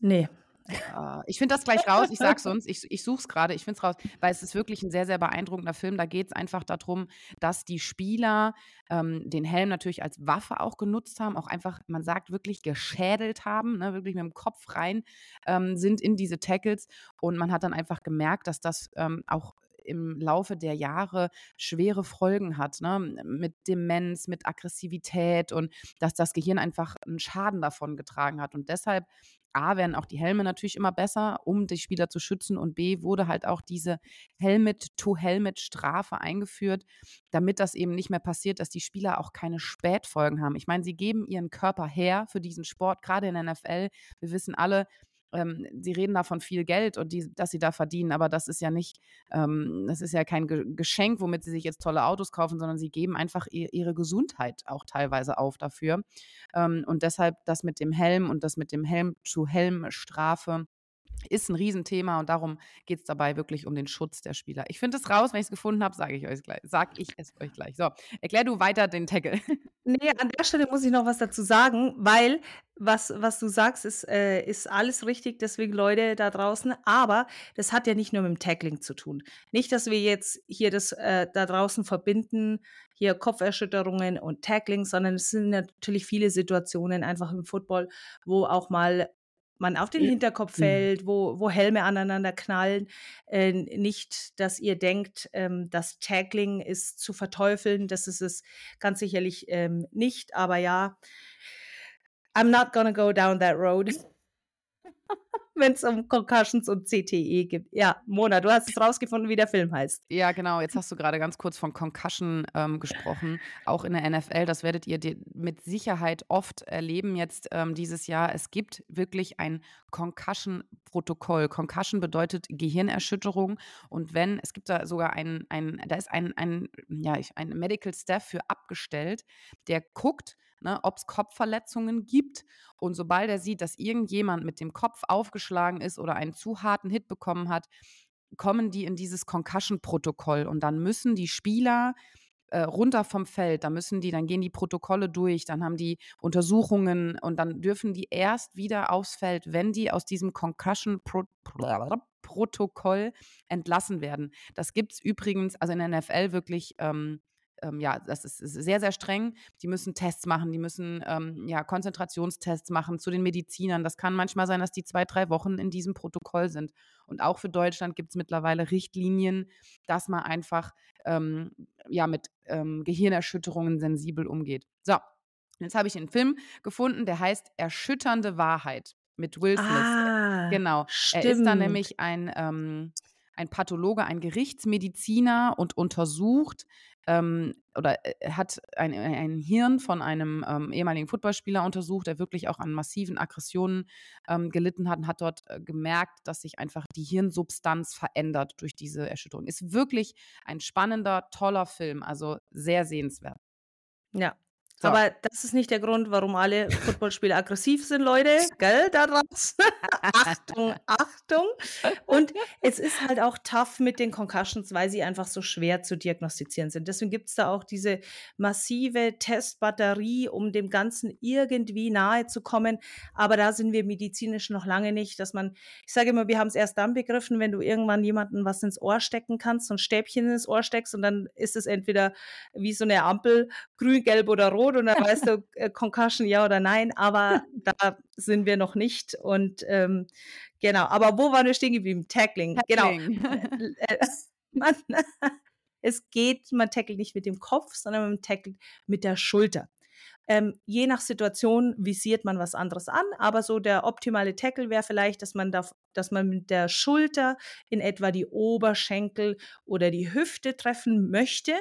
Nee. Äh, ich finde das gleich raus. Ich sag's uns. Ich, ich suche es gerade. Ich finde es raus, weil es ist wirklich ein sehr, sehr beeindruckender Film. Da geht es einfach darum, dass die Spieler ähm, den Helm natürlich als Waffe auch genutzt haben, auch einfach, man sagt, wirklich geschädelt haben, ne, wirklich mit dem Kopf rein ähm, sind in diese Tackles. Und man hat dann einfach gemerkt, dass das ähm, auch im Laufe der Jahre schwere Folgen hat, ne? mit Demenz, mit Aggressivität und dass das Gehirn einfach einen Schaden davon getragen hat. Und deshalb A, werden auch die Helme natürlich immer besser, um die Spieler zu schützen. Und B, wurde halt auch diese Helmet-to-Helmet-Strafe eingeführt, damit das eben nicht mehr passiert, dass die Spieler auch keine Spätfolgen haben. Ich meine, sie geben ihren Körper her für diesen Sport, gerade in der NFL. Wir wissen alle, ähm, sie reden da von viel Geld und die, dass sie da verdienen, aber das ist ja nicht, ähm, das ist ja kein Ge Geschenk, womit sie sich jetzt tolle Autos kaufen, sondern sie geben einfach ihr, ihre Gesundheit auch teilweise auf dafür. Ähm, und deshalb das mit dem Helm und das mit dem Helm-zu-Helm-Strafe ist ein Riesenthema und darum geht es dabei wirklich um den Schutz der Spieler. Ich finde es raus, wenn ich es gefunden habe, sage ich euch gleich. Sag ich es euch gleich. So, erklär du weiter den Tackle. Nee, an der Stelle muss ich noch was dazu sagen, weil was, was du sagst, ist, äh, ist alles richtig, deswegen Leute da draußen. Aber das hat ja nicht nur mit dem Tackling zu tun. Nicht, dass wir jetzt hier das äh, da draußen verbinden, hier Kopferschütterungen und Tackling, sondern es sind natürlich viele Situationen einfach im Football, wo auch mal man auf den Hinterkopf mhm. fällt, wo, wo Helme aneinander knallen. Äh, nicht, dass ihr denkt, ähm, das Taggling ist zu verteufeln. Das ist es ganz sicherlich ähm, nicht. Aber ja, I'm not gonna go down that road wenn es um Concussions und CTE geht. Ja, Mona, du hast es rausgefunden, wie der Film heißt. Ja, genau. Jetzt hast du gerade ganz kurz von Concussion ähm, gesprochen. Auch in der NFL, das werdet ihr mit Sicherheit oft erleben jetzt ähm, dieses Jahr. Es gibt wirklich ein Concussion-Protokoll. Concussion bedeutet Gehirnerschütterung. Und wenn, es gibt da sogar ein, ein da ist ein, ein, ja, ein Medical Staff für abgestellt, der guckt, ne, ob es Kopfverletzungen gibt. Und sobald er sieht, dass irgendjemand mit dem Kopf aufgeschlagen ist oder einen zu harten Hit bekommen hat, kommen die in dieses Concussion-Protokoll. Und dann müssen die Spieler äh, runter vom Feld, da müssen die, dann gehen die Protokolle durch, dann haben die Untersuchungen und dann dürfen die erst wieder aufs Feld, wenn die aus diesem Concussion-Protokoll entlassen werden. Das gibt es übrigens, also in der NFL wirklich ähm, ähm, ja, das ist, ist, sehr, sehr streng. Die müssen Tests machen, die müssen ähm, ja, Konzentrationstests machen zu den Medizinern. Das kann manchmal sein, dass die zwei, drei Wochen in diesem Protokoll sind. Und auch für Deutschland gibt es mittlerweile Richtlinien, dass man einfach ähm, ja, mit ähm, Gehirnerschütterungen sensibel umgeht. So, jetzt habe ich einen Film gefunden, der heißt Erschütternde Wahrheit mit Will Smith. Ah, genau. Stimmt. Er ist da nämlich ein ähm, ein Pathologe, ein Gerichtsmediziner und untersucht ähm, oder äh, hat ein, ein Hirn von einem ähm, ehemaligen Footballspieler untersucht, der wirklich auch an massiven Aggressionen ähm, gelitten hat und hat dort äh, gemerkt, dass sich einfach die Hirnsubstanz verändert durch diese Erschütterung. Ist wirklich ein spannender, toller Film, also sehr sehenswert. Ja, so. Aber das ist nicht der Grund, warum alle Footballspieler aggressiv sind, Leute. Gell, da draußen. Achtung, Achtung. Und es ist halt auch tough mit den Concussions, weil sie einfach so schwer zu diagnostizieren sind. Deswegen gibt es da auch diese massive Testbatterie, um dem Ganzen irgendwie nahe zu kommen. Aber da sind wir medizinisch noch lange nicht, dass man, ich sage immer, wir haben es erst dann begriffen, wenn du irgendwann jemanden was ins Ohr stecken kannst, so ein Stäbchen ins Ohr steckst und dann ist es entweder wie so eine Ampel, grün, gelb oder rot tot und dann weißt du, äh, Concussion ja oder nein, aber da sind wir noch nicht. Und ähm, genau, aber wo waren wir stehen geblieben? Tackling. Genau. Tackling. Genau. man, es geht, man tackelt nicht mit dem Kopf, sondern man tackelt mit der Schulter. Ähm, je nach Situation visiert man was anderes an, aber so der optimale Tackle wäre vielleicht, dass man, da, dass man mit der Schulter in etwa die Oberschenkel oder die Hüfte treffen möchte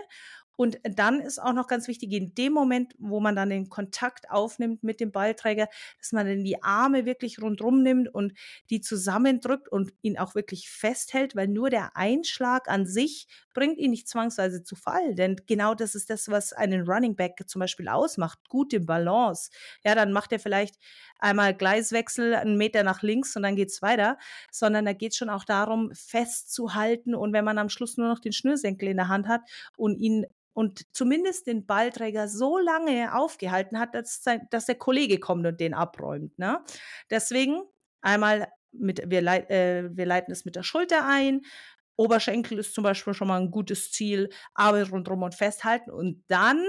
und dann ist auch noch ganz wichtig, in dem Moment, wo man dann den Kontakt aufnimmt mit dem Ballträger, dass man dann die Arme wirklich rundrum nimmt und die zusammendrückt und ihn auch wirklich festhält, weil nur der Einschlag an sich bringt ihn nicht zwangsweise zu Fall. Denn genau das ist das, was einen Running Back zum Beispiel ausmacht. Gute Balance. Ja, dann macht er vielleicht einmal Gleiswechsel, einen Meter nach links und dann geht es weiter, sondern da geht es schon auch darum, festzuhalten und wenn man am Schluss nur noch den Schnürsenkel in der Hand hat und ihn und zumindest den Ballträger so lange aufgehalten hat, dass, dass der Kollege kommt und den abräumt. Ne? Deswegen einmal mit, wir, leit, äh, wir leiten es mit der Schulter ein. Oberschenkel ist zum Beispiel schon mal ein gutes Ziel, aber rundherum und festhalten. Und dann,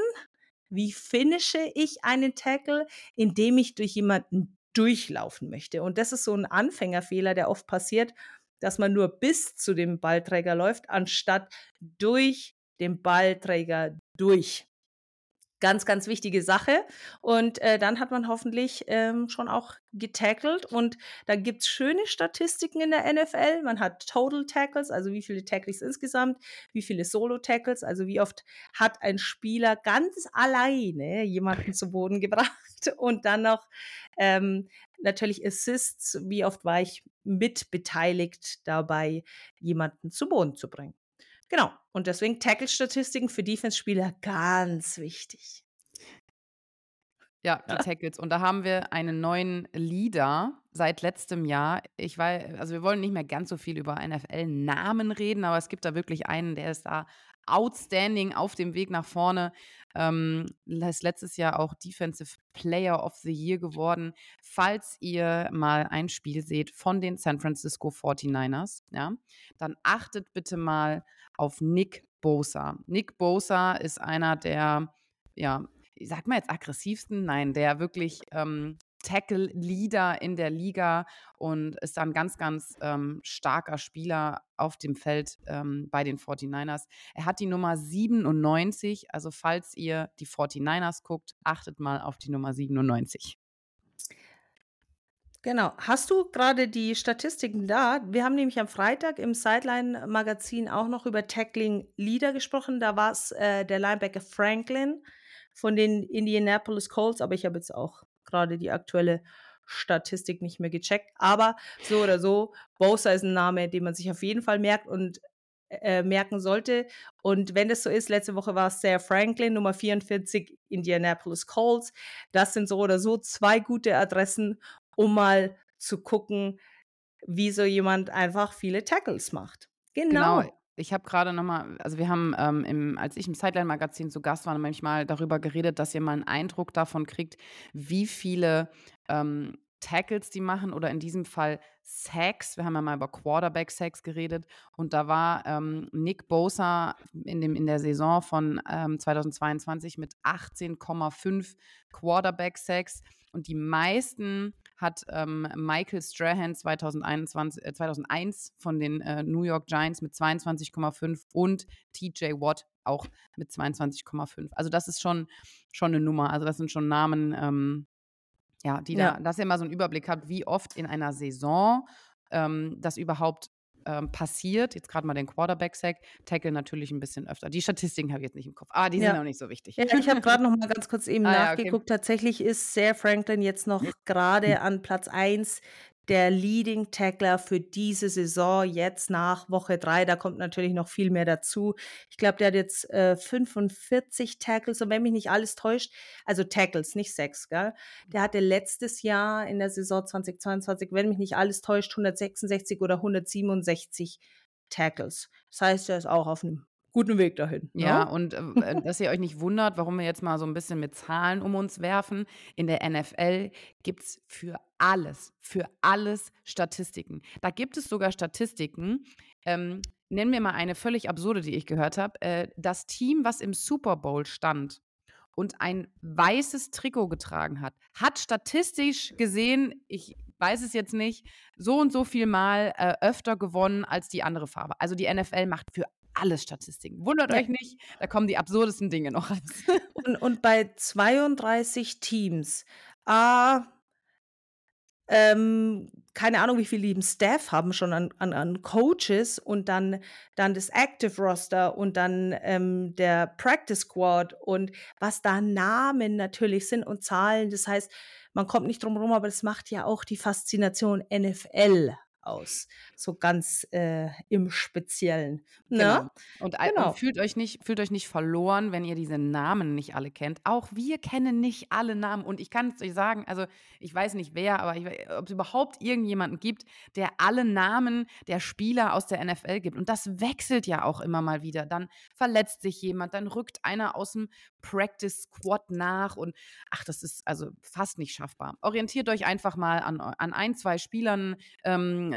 wie finische ich einen Tackle? Indem ich durch jemanden durchlaufen möchte. Und das ist so ein Anfängerfehler, der oft passiert, dass man nur bis zu dem Ballträger läuft, anstatt durch den Ballträger durch. Ganz, ganz wichtige Sache. Und äh, dann hat man hoffentlich ähm, schon auch getackelt. Und da gibt es schöne Statistiken in der NFL. Man hat Total Tackles, also wie viele Tackles insgesamt, wie viele Solo-Tackles, also wie oft hat ein Spieler ganz alleine jemanden zu Boden gebracht. Und dann noch ähm, natürlich Assists, wie oft war ich mitbeteiligt dabei, jemanden zu Boden zu bringen. Genau. Und deswegen Tackle-Statistiken für Defense-Spieler ganz wichtig. Ja, die Tackles. Und da haben wir einen neuen Leader seit letztem Jahr. Ich weiß, also wir wollen nicht mehr ganz so viel über NFL-Namen reden, aber es gibt da wirklich einen, der ist da outstanding auf dem Weg nach vorne. Ähm, ist letztes Jahr auch Defensive Player of the Year geworden. Falls ihr mal ein Spiel seht von den San Francisco 49ers, ja, dann achtet bitte mal auf Nick Bosa. Nick Bosa ist einer der, ja, ich sag mal jetzt aggressivsten, nein, der wirklich ähm, Tackle-Leader in der Liga und ist ein ganz, ganz ähm, starker Spieler auf dem Feld ähm, bei den 49ers. Er hat die Nummer 97, also falls ihr die 49ers guckt, achtet mal auf die Nummer 97. Genau. Hast du gerade die Statistiken da? Wir haben nämlich am Freitag im Sideline-Magazin auch noch über Tackling-Leader gesprochen. Da war es äh, der Linebacker Franklin von den Indianapolis Colts, aber ich habe jetzt auch gerade die aktuelle Statistik nicht mehr gecheckt. Aber so oder so, Bosa ist ein Name, den man sich auf jeden Fall merkt und äh, merken sollte. Und wenn das so ist, letzte Woche war es Sarah Franklin, Nummer 44, Indianapolis Colts. Das sind so oder so zwei gute Adressen, um mal zu gucken, wie so jemand einfach viele Tackles macht. Genau. genau. Ich habe gerade nochmal, also wir haben, ähm, im, als ich im Sideline-Magazin zu Gast war, manchmal darüber geredet, dass ihr mal einen Eindruck davon kriegt, wie viele ähm, Tackles die machen oder in diesem Fall Sacks. Wir haben ja mal über Quarterback-Sacks geredet und da war ähm, Nick Bosa in, dem, in der Saison von ähm, 2022 mit 18,5 Quarterback-Sacks und die meisten hat ähm, Michael Strahan 2021, äh, 2001 von den äh, New York Giants mit 22,5 und TJ Watt auch mit 22,5. Also das ist schon, schon eine Nummer. Also das sind schon Namen, ähm, ja, die ja. da, dass ihr mal so einen Überblick habt, wie oft in einer Saison ähm, das überhaupt ähm, passiert. Jetzt gerade mal den Quarterback-Sack, Tackle natürlich ein bisschen öfter. Die Statistiken habe ich jetzt nicht im Kopf. Ah, die ja. sind auch nicht so wichtig. Ja, ich habe gerade noch mal ganz kurz eben ah, nachgeguckt. Ja, okay. Tatsächlich ist Sarah Franklin jetzt noch gerade an Platz 1 der Leading Tackler für diese Saison jetzt nach Woche 3. Da kommt natürlich noch viel mehr dazu. Ich glaube, der hat jetzt äh, 45 Tackles und wenn mich nicht alles täuscht, also Tackles, nicht Sex, gell? Der hatte letztes Jahr in der Saison 2022, wenn mich nicht alles täuscht, 166 oder 167 Tackles. Das heißt, er ist auch auf einem guten Weg dahin. Ne? Ja, und äh, dass ihr euch nicht wundert, warum wir jetzt mal so ein bisschen mit Zahlen um uns werfen. In der NFL gibt es für alles, für alles Statistiken. Da gibt es sogar Statistiken. Ähm, nennen wir mal eine völlig absurde, die ich gehört habe. Äh, das Team, was im Super Bowl stand und ein weißes Trikot getragen hat, hat statistisch gesehen, ich weiß es jetzt nicht, so und so viel Mal äh, öfter gewonnen als die andere Farbe. Also die NFL macht für alles Statistiken. Wundert ja. euch nicht, da kommen die absurdesten Dinge noch raus. und, und bei 32 Teams, äh, ähm, keine Ahnung, wie viele lieben Staff haben schon an, an, an Coaches und dann, dann das Active Roster und dann ähm, der Practice Squad und was da Namen natürlich sind und Zahlen. Das heißt, man kommt nicht drum herum, aber das macht ja auch die Faszination NFL aus. So ganz äh, im Speziellen. Ne? Genau. Und, Genau. und fühlt euch nicht, fühlt euch nicht verloren, wenn ihr diese Namen nicht alle kennt. Auch wir kennen nicht alle Namen. Und ich kann es euch sagen, also ich weiß nicht wer, aber we- ob es überhaupt irgendjemanden gibt, der alle Namen der Spieler aus der NFL gibt. Und das wechselt ja auch immer mal wieder. Dann verletzt sich jemand, dann rückt einer aus dem Practice Squad nach und ach, das ist also fast nicht schaffbar. Orientiert euch einfach mal an, an ein, zwei Spielern, ähm,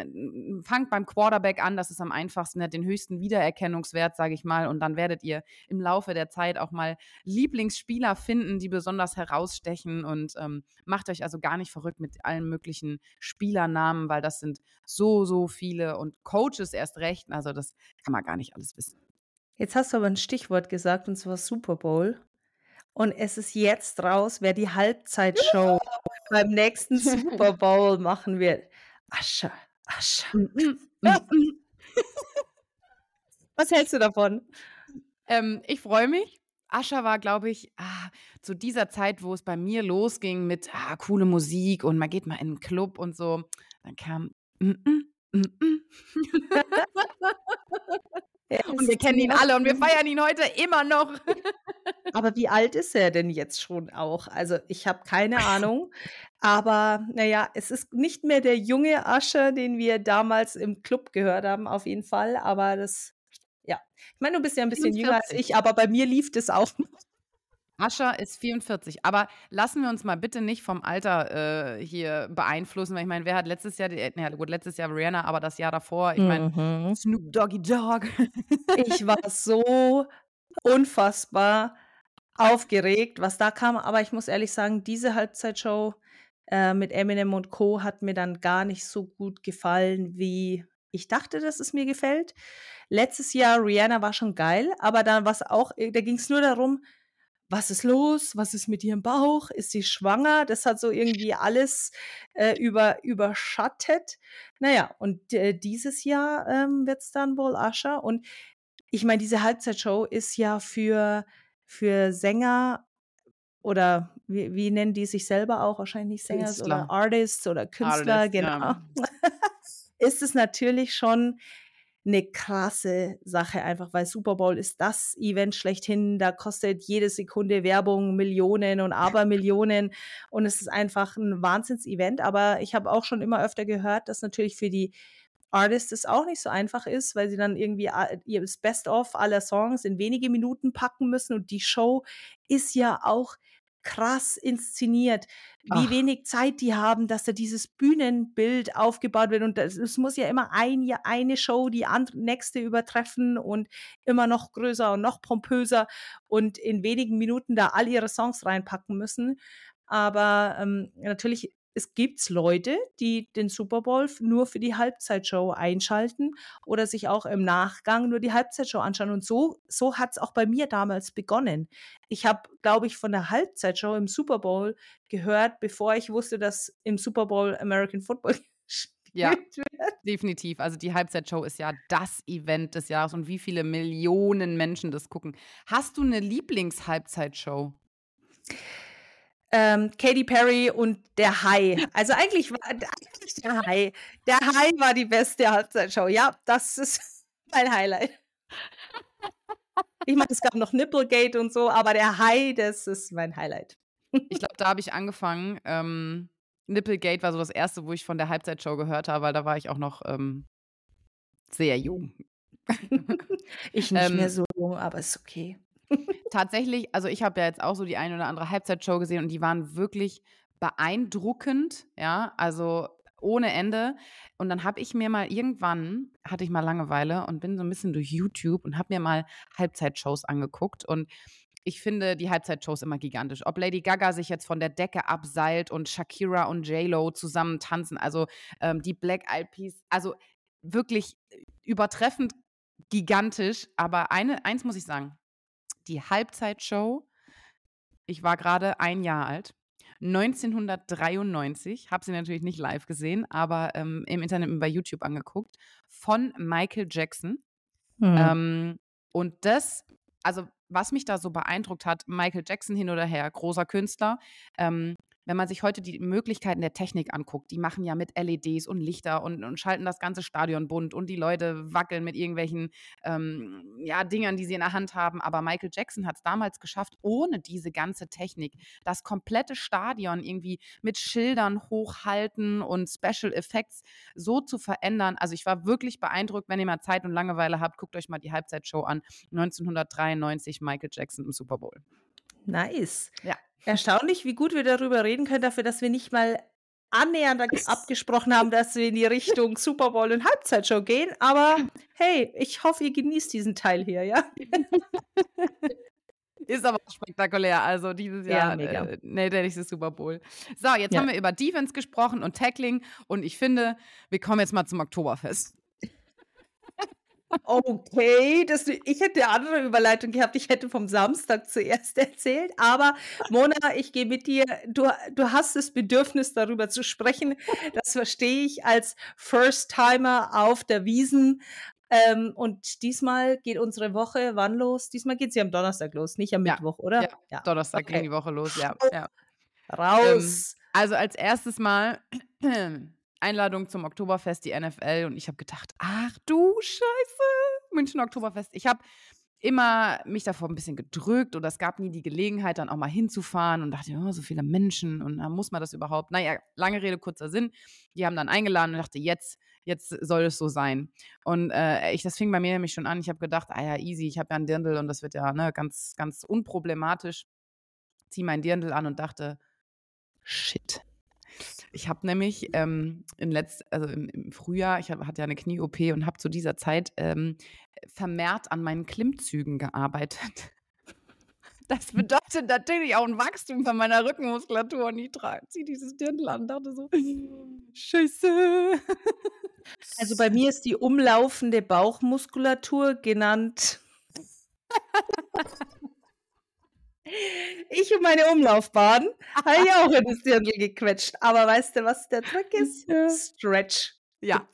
fangt beim Quarterback an, das ist am einfachsten, hat den höchsten Wiedererkennungswert, sage ich mal, und dann werdet ihr im Laufe der Zeit auch mal Lieblingsspieler finden, die besonders herausstechen und ähm, macht euch also gar nicht verrückt mit allen möglichen Spielernamen, weil das sind so, so viele und Coaches erst recht, also das kann man gar nicht alles wissen. Jetzt hast du aber ein Stichwort gesagt, und zwar Super Bowl. Und es ist jetzt raus, wer die Halbzeitshow beim nächsten Super Bowl machen wird. Asche, Asche. Mm, mm, mm. Was hältst du davon? Ähm, ich freue mich. Ascher war, glaube ich, ah, zu dieser Zeit, wo es bei mir losging mit ah, coole Musik und man geht mal in einen Club und so. Dann kam. Mm, mm, mm, und wir kennen ihn alle und wir feiern ihn heute immer noch. Aber wie alt ist er denn jetzt schon auch? Also ich habe keine Ahnung. Aber naja, es ist nicht mehr der junge Ascher, den wir damals im Club gehört haben, auf jeden Fall. Aber das, ja. Ich meine, du bist ja ein bisschen jünger als 44. ich, aber bei mir lief das auch. Ascher ist 44. Aber lassen wir uns mal bitte nicht vom Alter äh, hier beeinflussen. Weil ich meine, wer hat letztes Jahr, die, äh, na gut, letztes Jahr Rihanna, aber das Jahr davor, ich meine, Mhm. Snoop Doggy Dogg. Ich war so unfassbar aufgeregt, was da kam. Aber ich muss ehrlich sagen, diese Halbzeitshow äh, mit Eminem und Co. hat mir dann gar nicht so gut gefallen, wie ich dachte, dass es mir gefällt. Letztes Jahr Rihanna war schon geil, aber dann was auch, äh, da ging es nur darum, was ist los? Was ist mit ihrem Bauch? Ist sie schwanger? Das hat so irgendwie alles äh, über, überschattet. Naja, und äh, dieses Jahr ähm, wird es dann wohl Ascher. Und ich meine, diese Halbzeitshow ist ja für, für Sänger oder wie, wie nennen die sich selber auch? Wahrscheinlich Sänger oder Artists oder Künstler, Artist, genau. ja. ist es natürlich schon eine krasse Sache einfach, weil Super Bowl ist das Event schlechthin. Da kostet jede Sekunde Werbung Millionen und Abermillionen und es ist einfach ein Wahnsinns-Event. Aber ich habe auch schon immer öfter gehört, dass natürlich für die Artists es auch nicht so einfach ist, weil sie dann irgendwie ihr Best-of aller Songs in wenige Minuten packen müssen und die Show ist ja auch krass inszeniert, wie Ach. wenig Zeit die haben, dass da dieses Bühnenbild aufgebaut wird und es muss ja immer ein, eine Show die andere, nächste übertreffen und immer noch größer und noch pompöser und in wenigen Minuten da all ihre Songs reinpacken müssen. Aber ähm, natürlich, es gibt Leute, die den Super Bowl nur für die Halbzeitshow einschalten oder sich auch im Nachgang nur die Halbzeitshow anschauen. Und so, so hat es auch bei mir damals begonnen. Ich habe, glaube ich, von der Halbzeitshow im Super Bowl gehört, bevor ich wusste, dass im Super Bowl American Football Ja. Definitiv. Also die Halbzeitshow ist ja das Event des Jahres und wie viele Millionen Menschen das gucken. Hast du eine Lieblingshalbzeitshow? Ähm, Katy Perry und der Hai. Also eigentlich war eigentlich der Hai. Der Hai war die beste Halbzeitshow. Ja, das ist mein Highlight. Ich meine, es gab noch Nipplegate und so, aber der Hai, das ist mein Highlight. Ich glaube, da habe ich angefangen. Ähm, Nipplegate war so das erste, wo ich von der Halbzeitshow gehört habe, weil da war ich auch noch ähm, sehr jung. Ich nicht mehr Ähm, so jung, aber ist okay. Tatsächlich, also ich habe ja jetzt auch so die eine oder andere Halbzeitshow gesehen und die waren wirklich beeindruckend, ja, also ohne Ende. Und dann habe ich mir mal irgendwann, hatte ich mal Langeweile und bin so ein bisschen durch YouTube und habe mir mal Halbzeitshows angeguckt und ich finde die Halbzeitshows immer gigantisch. Ob Lady Gaga sich jetzt von der Decke abseilt und Shakira und J-Lo zusammen tanzen, also ähm, die Black Eyed Peas, also wirklich übertreffend gigantisch. Aber eine, eins muss ich sagen, die Halbzeitshow, ich war gerade ein Jahr alt, 1993, habe sie natürlich nicht live gesehen, aber ähm, im Internet mir bei YouTube angeguckt, von Michael Jackson. Hm. Ähm, und das, also was mich da so beeindruckt hat, Michael Jackson hin oder her, großer Künstler, ähm, wenn man sich heute die Möglichkeiten der Technik anguckt, die machen ja mit LEDs und Lichter und, und schalten das ganze Stadion bunt und die Leute wackeln mit irgendwelchen ähm, ja, Dingern, die sie in der Hand haben. Aber Michael Jackson hat es damals geschafft, ohne diese ganze Technik, das komplette Stadion irgendwie mit Schildern hochhalten und Special Effects so zu verändern. Also ich war wirklich beeindruckt, wenn ihr mal Zeit und Langeweile habt, guckt euch mal die Halbzeitshow an. 1993 Michael Jackson im Super Bowl. Nice. Ja. Erstaunlich, wie gut wir darüber reden können, dafür, dass wir nicht mal annähernd abgesprochen haben, dass wir in die Richtung Super Bowl und Halbzeitshow gehen. Aber hey, ich hoffe, ihr genießt diesen Teil hier, ja? Ist aber auch spektakulär. Also dieses Ja, Jahr, mega. äh, nee, der nächste Super Bowl. So, jetzt Ja. haben wir über Defense gesprochen und Tackling und ich finde, wir kommen jetzt mal zum Oktoberfest. Okay, das, ich hätte eine andere Überleitung gehabt. Ich hätte vom Samstag zuerst erzählt. Aber Mona, ich gehe mit dir. Du, du hast das Bedürfnis, darüber zu sprechen. Das verstehe ich als First-Timer auf der Wiesen. Ähm, und diesmal geht unsere Woche wann los? Diesmal geht sie am Donnerstag los, nicht am Ja, Mittwoch, oder? ja, Donnerstag okay. ging die Woche los, ja. ja. Raus. Also als erstes Mal Einladung zum Oktoberfest, die NFL. Und ich habe gedacht, ach du Scheiße, München Oktoberfest. Ich habe immer mich davor ein bisschen gedrückt oder es gab nie die Gelegenheit, dann auch mal hinzufahren und dachte, oh, so viele Menschen und dann muss man das überhaupt. Naja, lange Rede, kurzer Sinn. Die haben dann eingeladen und dachte, jetzt, jetzt soll es so sein. Und äh, ich, das fing bei mir nämlich schon an. Ich habe gedacht, ah ja, easy, ich habe ja einen Dirndl und das wird ja ne, ganz, ganz unproblematisch. Zieh mein Dirndl an und dachte, shit. Ich habe nämlich ähm, im, Letz-, also im, im Frühjahr, ich hab, hatte ja eine Knie-OP und habe zu dieser Zeit ähm, vermehrt an meinen Klimmzügen gearbeitet. Das bedeutet natürlich auch ein Wachstum von meiner Rückenmuskulatur und ich ziehe dieses Dirndl an und dachte so, scheiße. Also bei mir ist die umlaufende Bauchmuskulatur genannt. Ich und meine Umlaufbahn habe ich auch in das Dirndl gequetscht. Aber weißt du, was der Trick ist? Stretch. Ja.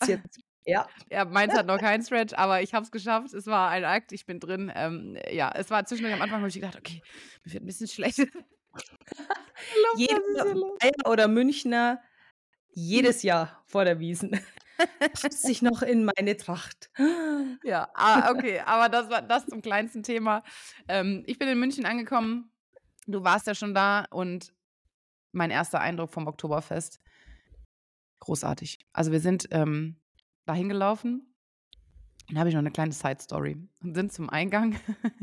Ja. Ja, meins hat noch keinen Stretch, aber ich habe es geschafft. Es war ein Akt, ich bin drin. Ähm, ja, es war zwischendurch am Anfang, habe ich gedacht, okay, mir wird ein bisschen schlecht. Jeder Bayer oder Münchner jedes Jahr vor der Wiesen passt sich noch in meine Tracht. Ja, ah, okay, aber das war das zum kleinsten Thema. Ähm, ich bin in München angekommen. Du warst ja schon da und mein erster Eindruck vom Oktoberfest großartig. Also wir sind ähm, dahin gelaufen. Dann habe ich noch eine kleine Side Story und sind zum Eingang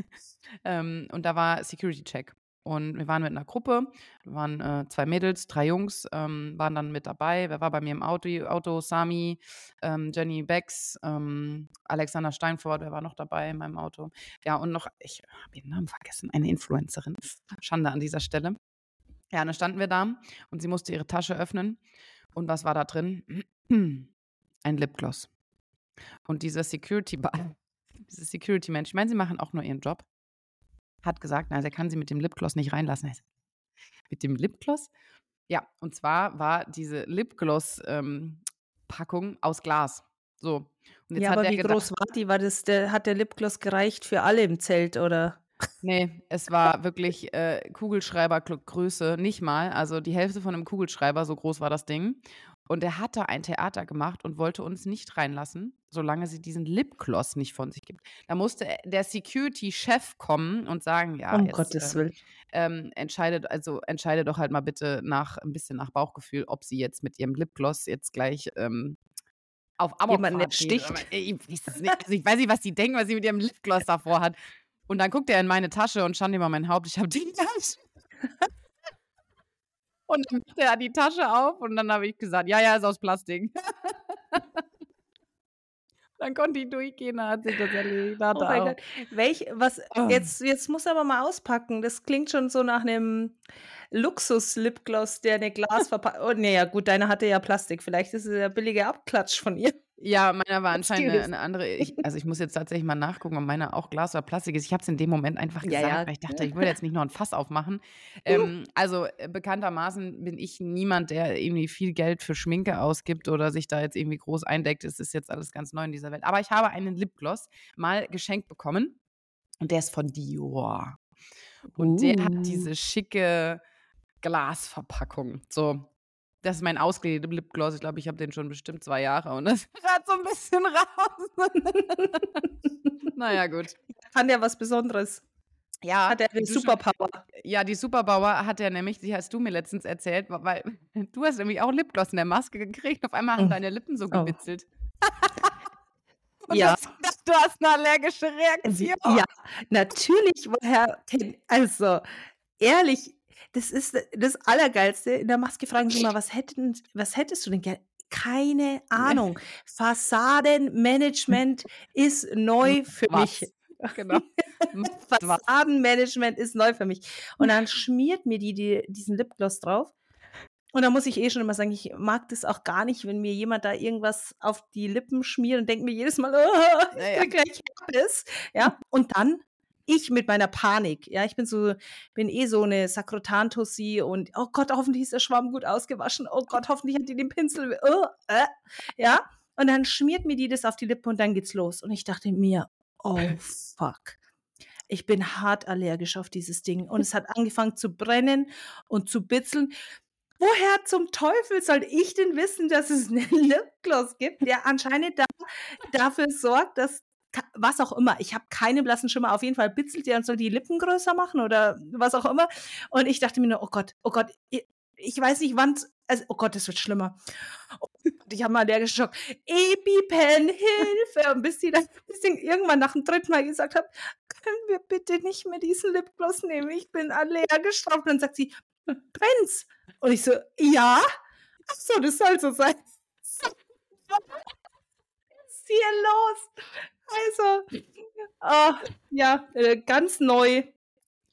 ähm, und da war Security Check. Und wir waren mit einer Gruppe, waren äh, zwei Mädels, drei Jungs, ähm, waren dann mit dabei. Wer war bei mir im Auto? Auto Sami, ähm, Jenny Becks, ähm, Alexander Steinfort, wer war noch dabei in meinem Auto? Ja, und noch, ich habe ihren Namen vergessen, eine Influencerin. Schande an dieser Stelle. Ja, und dann standen wir da und sie musste ihre Tasche öffnen. Und was war da drin? Ein Lipgloss. Und dieser Security, dieser Security-Mensch, ich meine, sie machen auch nur ihren Job hat gesagt, also er kann sie mit dem Lipgloss nicht reinlassen. Mit dem Lipgloss? Ja, und zwar war diese Lipgloss-Packung aus Glas. So. Und ja, aber wie gedacht, groß war die? War das, der, hat der Lipgloss gereicht für alle im Zelt, oder? Nee, es war wirklich äh, Kugelschreibergröße, nicht mal. Also die Hälfte von einem Kugelschreiber, so groß war das Ding. Und er hat da ein Theater gemacht und wollte uns nicht reinlassen, solange sie diesen Lipgloss nicht von sich gibt. Da musste der Security-Chef kommen und sagen, ja, um jetzt, Gottes äh, Willen. Ähm, entscheidet, also entscheide doch halt mal bitte nach ein bisschen nach Bauchgefühl, ob sie jetzt mit ihrem Lipgloss jetzt gleich ähm, auf ersticht. Aber Ich, weiß nicht. Also ich weiß nicht, was die denken, was sie mit ihrem Lipgloss davor hat. Und dann guckt er in meine Tasche und schaut über mein Haupt. Ich habe die Tasche. Und dann macht er die Tasche auf und dann habe ich gesagt, ja, ja, ist aus Plastik. dann konnte ich durchgehen, dann hat sich das erledigt. Oh mein Gott. Welch, was, Oh. jetzt, jetzt muss aber mal auspacken. Das klingt schon so nach einem Luxus-Lipgloss, der eine Glasverpackung. Oh, nee, ja, gut, deine hatte ja Plastik. Vielleicht ist es der billige Abklatsch von ihr. Ja, meiner war anscheinend eine, eine andere. Ich, also ich muss jetzt tatsächlich mal nachgucken, ob meiner auch Glas oder Plastik ist. Ich habe es in dem Moment einfach Ja, gesagt, ja. weil ich dachte, ich will jetzt nicht noch ein Fass aufmachen. Ähm, also äh, bekanntermaßen bin ich niemand, der irgendwie viel Geld für Schminke ausgibt oder sich da jetzt irgendwie groß eindeckt. Es ist jetzt alles ganz neu in dieser Welt. Aber ich habe einen Lipgloss mal geschenkt bekommen und der ist von Dior. Und der Uh. hat diese schicke Glasverpackung. So, das ist mein ausgelegter Lipgloss. Ich glaube, ich habe den schon bestimmt zwei Jahre und das gerade so ein bisschen raus. naja, gut. Fand ja was Besonderes. Ja, Hat er die Superpower. Ja, die Superbauer hat er nämlich, die hast du mir letztens erzählt, weil du hast nämlich auch Lipgloss in der Maske gekriegt. Auf einmal haben Oh. deine Lippen so Oh. gewitzelt. Und Ja. du hast gedacht, du hast eine allergische Reaktion. Ja, natürlich, woher? Also, ehrlich, das ist das Allergeilste. In der Maske fragen sie mal, was, hätten, was hättest du denn gerne? Keine Ahnung. Fassadenmanagement ist neu für Was? mich. Genau. Fassadenmanagement ist neu für mich. Und dann schmiert mir die, die diesen Lipgloss drauf. Und da muss ich eh schon immer sagen, ich mag das auch gar nicht, wenn mir jemand da irgendwas auf die Lippen schmiert und denkt mir jedes Mal, oh, ich Ja, ja. krieg gleich Herpes. Ja, und dann ich mit meiner Panik. Ja, ich bin so, bin eh so eine Sakrotantussi und oh Gott, hoffentlich ist der Schwamm gut ausgewaschen. Oh Gott, hoffentlich hat die den Pinsel. Oh, äh, ja, und dann schmiert mir die das auf die Lippe und dann geht's los. Und ich dachte mir, oh fuck. Ich bin hart allergisch auf dieses Ding. Und es hat angefangen zu brennen und zu bitzeln. Woher zum Teufel soll ich denn wissen, dass es einen Lipgloss gibt, der anscheinend da, dafür sorgt, dass was auch immer, ich habe keine blassen Schimmer, auf jeden Fall bitzelt der und soll die Lippen größer machen oder was auch immer. Und ich dachte mir nur, oh Gott, oh Gott, ich, weiß nicht, wann, also, oh Gott, es wird schlimmer. Gott, ich habe mal allergischen Schock. EpiPen, Hilfe! Und bis die dann bis die irgendwann nach dem dritten Mal gesagt hat, können wir bitte nicht mehr diesen Lipgloss nehmen? Ich bin allergisch drauf. Und dann sagt sie, brennt's? Und ich so, ja? Ach so, das soll so sein. Was ist hier los? Also, ah, ja, äh, ganz neu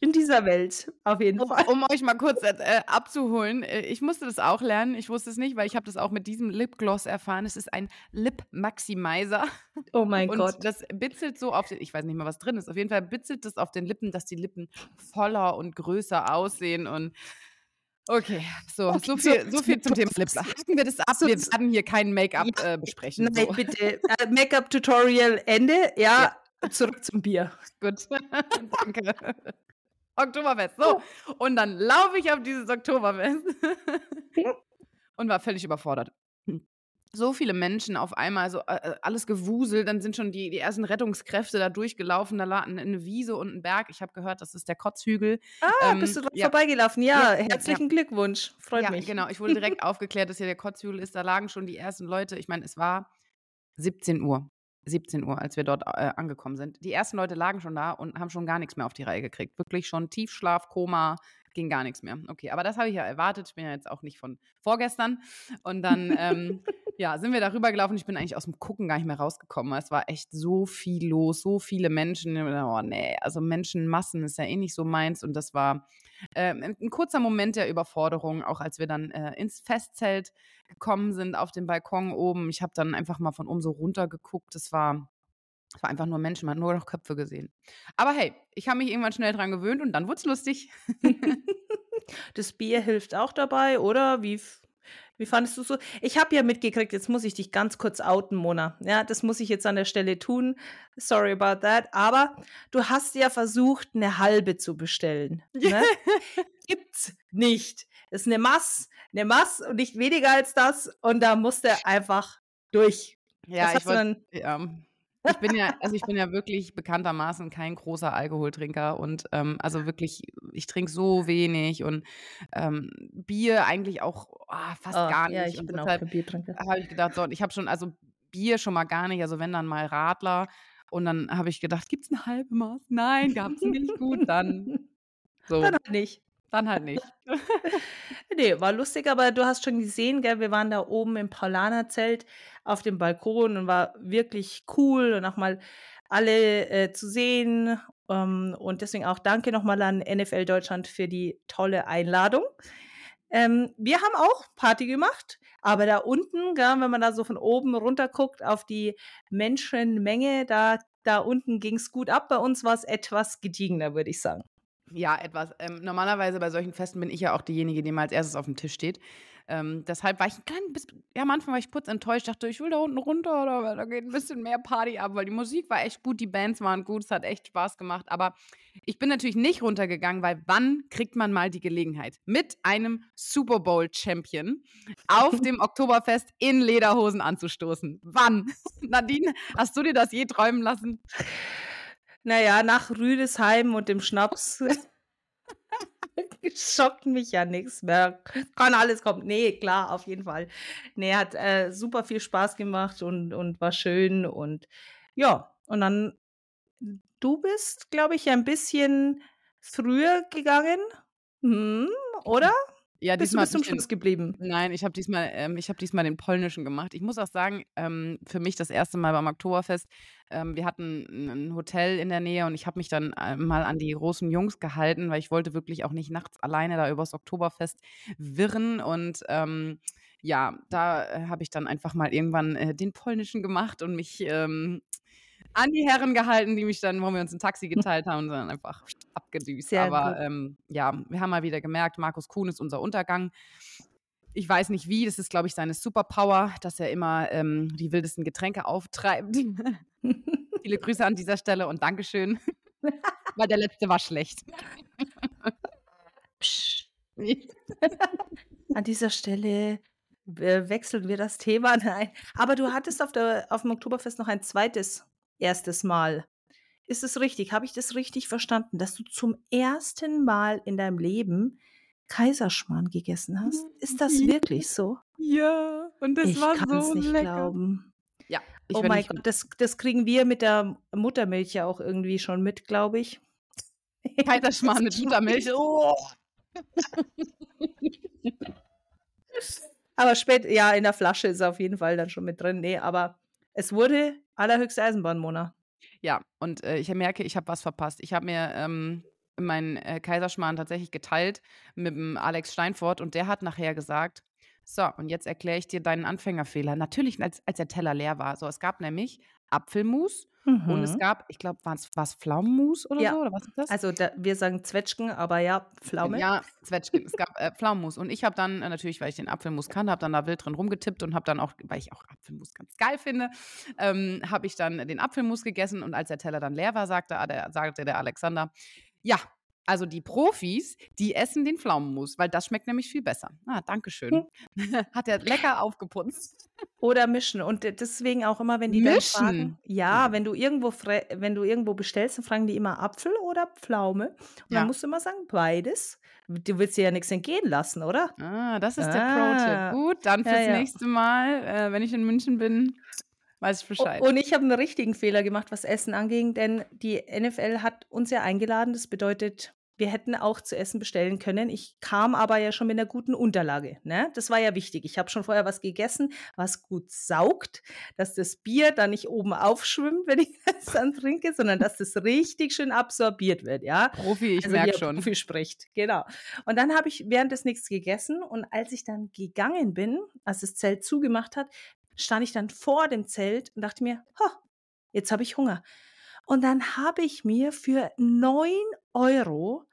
in dieser Welt, auf jeden Um, Fall. um euch mal kurz äh, abzuholen, äh, ich musste das auch lernen. Ich wusste es nicht, weil ich habe das auch mit diesem Lipgloss erfahren. Es ist ein Lip Maximizer Oh mein und Gott. das bitzelt so auf den, ich weiß nicht mehr, was drin ist. Auf jeden Fall bitzelt das auf den Lippen, dass die Lippen voller und größer aussehen und okay, so, Okay, so so- viel, so viel zum Thema Lip. Haken wir das ab. So- Wir werden hier kein Make-up Ja, äh, besprechen. Nein, So. bitte. Äh, Make-up-Tutorial Ende. Ja, zurück zum Bier. Gut, danke. Oktoberfest. So, und dann laufe ich auf dieses Oktoberfest und war völlig überfordert. So viele Menschen auf einmal, so äh, äh, alles gewuselt, dann sind schon die, die ersten Rettungskräfte da durchgelaufen, da lag eine- Wiese und ein Berg. Ich habe gehört, das ist der Kotzhügel. Ah, Ähm, bist du dran ja. vorbeigelaufen? Ja, Ja, ja, herzlichen Glückwunsch. Freut ja, mich. genau. Ich wurde direkt aufgeklärt, dass hier der Kotzhügel ist. Da lagen schon die ersten Leute. Ich meine, es war 17 Uhr. 17 Uhr, als wir dort äh, angekommen sind. Die ersten Leute lagen schon da und haben schon gar nichts mehr auf die Reihe gekriegt. Wirklich schon Tiefschlaf, Koma, ging gar nichts mehr. Okay, aber das habe ich ja erwartet. Ich bin ja jetzt auch nicht von vorgestern. Und dann, ähm, ja, sind wir darüber gelaufen. Ich bin eigentlich aus dem Gucken gar nicht mehr rausgekommen. Es war echt so viel los, so viele Menschen. Oh nee, also Menschenmassen ist ja eh nicht so meins. Und das war ähm, ein kurzer Moment der Überforderung, auch als wir dann äh, ins Festzelt gekommen sind, auf dem Balkon oben. Ich habe dann einfach mal von oben so runter geguckt. Das war, das war einfach nur Menschen, man hat nur noch Köpfe gesehen. Aber hey, ich habe mich irgendwann schnell dran gewöhnt und dann wurde es lustig. Das Bier hilft auch dabei, oder? Wie, wie fandest du so? Ich habe ja mitgekriegt, jetzt muss ich dich ganz kurz outen, Mona. Ja, das muss ich jetzt an der Stelle tun. Sorry about that. Aber du hast ja versucht, eine halbe zu bestellen. Ne? Gibt's nicht. Das ist eine Mass, eine Mass und nicht weniger als das. Und da musste einfach durch. Ja, Was ich wollte. Ja. Ich bin ja, also ich bin ja wirklich bekanntermaßen kein großer Alkoholtrinker und ähm, also wirklich, ich trinke so wenig und ähm, Bier eigentlich auch ah, fast Ah, gar nicht. ja, ich und bin auch kein Biertrinker. habe ich gedacht, so, und ich habe schon, also Bier schon mal gar nicht, also wenn dann mal Radler. Und dann habe ich gedacht, gibt es eine halbe Maß? Nein, gab es nicht. Gut, dann so, Dann halt nicht. Dann halt nicht. Nee, war lustig, aber du hast schon gesehen, gell, wir waren da oben im Paulaner-Zelt auf dem Balkon und war wirklich cool und auch mal alle äh, zu sehen. Ähm, und deswegen auch danke nochmal an NFL Deutschland für die tolle Einladung. Ähm, wir haben auch Party gemacht, aber da unten, gell, wenn man da so von oben runter guckt auf die Menschenmenge, da, da unten ging es gut ab. Bei uns war es etwas gediegener, würde ich sagen. Ja, etwas. Ähm, normalerweise bei solchen Festen bin ich ja auch diejenige, die mal als erstes auf dem Tisch steht. Ähm, deshalb war ich ein klein bisschen, ja, am Anfang war ich kurz enttäuscht, dachte, ich will da unten runter oder da geht ein bisschen mehr Party ab, weil die Musik war echt gut, die Bands waren gut, es hat echt Spaß gemacht. Aber ich bin natürlich nicht runtergegangen, weil wann kriegt man mal die Gelegenheit, mit einem Super Bowl-Champion auf dem Oktoberfest in Lederhosen anzustoßen? Wann? Nadine, hast du dir das je träumen lassen? Naja, nach Rüdesheim und dem Schnaps schockt mich ja nichts mehr. Kann alles kommen. Nee, klar, auf jeden Fall. Nee, hat äh, super viel Spaß gemacht und, und war schön. Und ja, und dann, du bist, glaube ich, ein bisschen früher gegangen. Hm, oder? Ja, Bist du diesmal bis hab zum den, Schluss geblieben? nein, ich habe diesmal, ähm, ich habe diesmal den polnischen gemacht. Ich muss auch sagen, ähm, für mich das erste Mal beim Oktoberfest. Ähm, wir hatten ein ein Hotel in der Nähe und ich habe mich dann äh, mal an die großen Jungs gehalten, weil ich wollte wirklich auch nicht nachts alleine da übers Oktoberfest wirren. Und ähm, ja, da äh, habe ich dann einfach mal irgendwann äh, den polnischen gemacht und mich ähm, an die Herren gehalten, die mich dann, wo wir uns ein Taxi geteilt haben, und dann einfach abgedüst. Sehr Aber ähm, ja, wir haben mal wieder gemerkt, Markus Kuhn ist unser Untergang. Ich weiß nicht wie, das ist, glaube ich, seine Superpower, dass er immer ähm, die wildesten Getränke auftreibt. Viele Grüße an dieser Stelle und Dankeschön, weil der letzte war schlecht. Psch. An dieser Stelle äh, wechseln wir das Thema. Nein. Aber du hattest auf, der, auf dem Oktoberfest noch ein zweites, erstes Mal. Ist es richtig? Habe ich das richtig verstanden, dass du zum ersten Mal in deinem Leben Kaiserschmarrn gegessen hast? Ist das Ja. wirklich so? Ja, und das Ich war so nicht lecker. glauben. Ja, ich Oh mein Gott, das, das kriegen wir mit der Muttermilch ja auch irgendwie schon mit, glaube ich. Kaiserschmarrn mit Muttermilch. Oh. Aber spät, ja, in der Flasche ist auf jeden Fall dann schon mit drin. Nee, aber es wurde allerhöchste Eisenbahn, Mona. Ja, und äh, ich merke, ich habe was verpasst. Ich habe mir ähm, meinen äh, Kaiserschmarrn tatsächlich geteilt mit dem Alex Steinfort und der hat nachher gesagt, so, und jetzt erkläre ich dir deinen Anfängerfehler. Natürlich, als, als der Teller leer war. So, es gab nämlich Apfelmus und es Mhm. gab, ich glaube, war es Pflaumenmus oder Ja. so? Oder was ist das? Also da, wir sagen Zwetschgen, aber ja, Pflaume. Ja, Zwetschgen. es gab äh, Pflaumenmus. Und ich habe dann, äh, natürlich, weil ich den Apfelmus kannte, habe dann da wild drin rumgetippt und habe dann auch, weil ich auch Apfelmus ganz geil finde, ähm, habe ich dann den Apfelmus gegessen. Und als der Teller dann leer war, sagte, ah, der, sagte der Alexander, ja, also die Profis, die essen den Pflaumenmus, weil das schmeckt nämlich viel besser. Ah, danke schön. Hat er lecker aufgeputzt. Oder mischen. Und de- deswegen auch immer, wenn die dann fragen, Mischen? ja, wenn du irgendwo wenn du irgendwo bestellst, dann fragen die immer Apfel oder Pflaume. Und Ja. dann musst du immer sagen, beides. Du willst dir ja nichts entgehen lassen, oder? Ah, das ist der Ah. Pro-Tipp. Gut, dann Ja, fürs ja. nächste Mal, äh, wenn ich in München bin, weiß ich Bescheid. Und ich habe einen richtigen Fehler gemacht, was Essen anging, denn die NFL hat uns ja eingeladen. Das bedeutet, wir hätten auch zu essen bestellen können. Ich kam aber ja schon mit einer guten Unterlage. Ne? Das war ja wichtig. Ich habe schon vorher was gegessen, was gut saugt, dass das Bier dann nicht oben aufschwimmt, wenn ich es dann trinke, sondern dass das richtig schön absorbiert wird. Ja, Profi, ich also merke er schon. Profi spricht. Genau. Und dann habe ich während des nichts gegessen und als ich dann gegangen bin, als das Zelt zugemacht hat, stand ich dann vor dem Zelt und dachte mir, ha, jetzt habe ich Hunger. Und dann habe ich mir für 9 Euro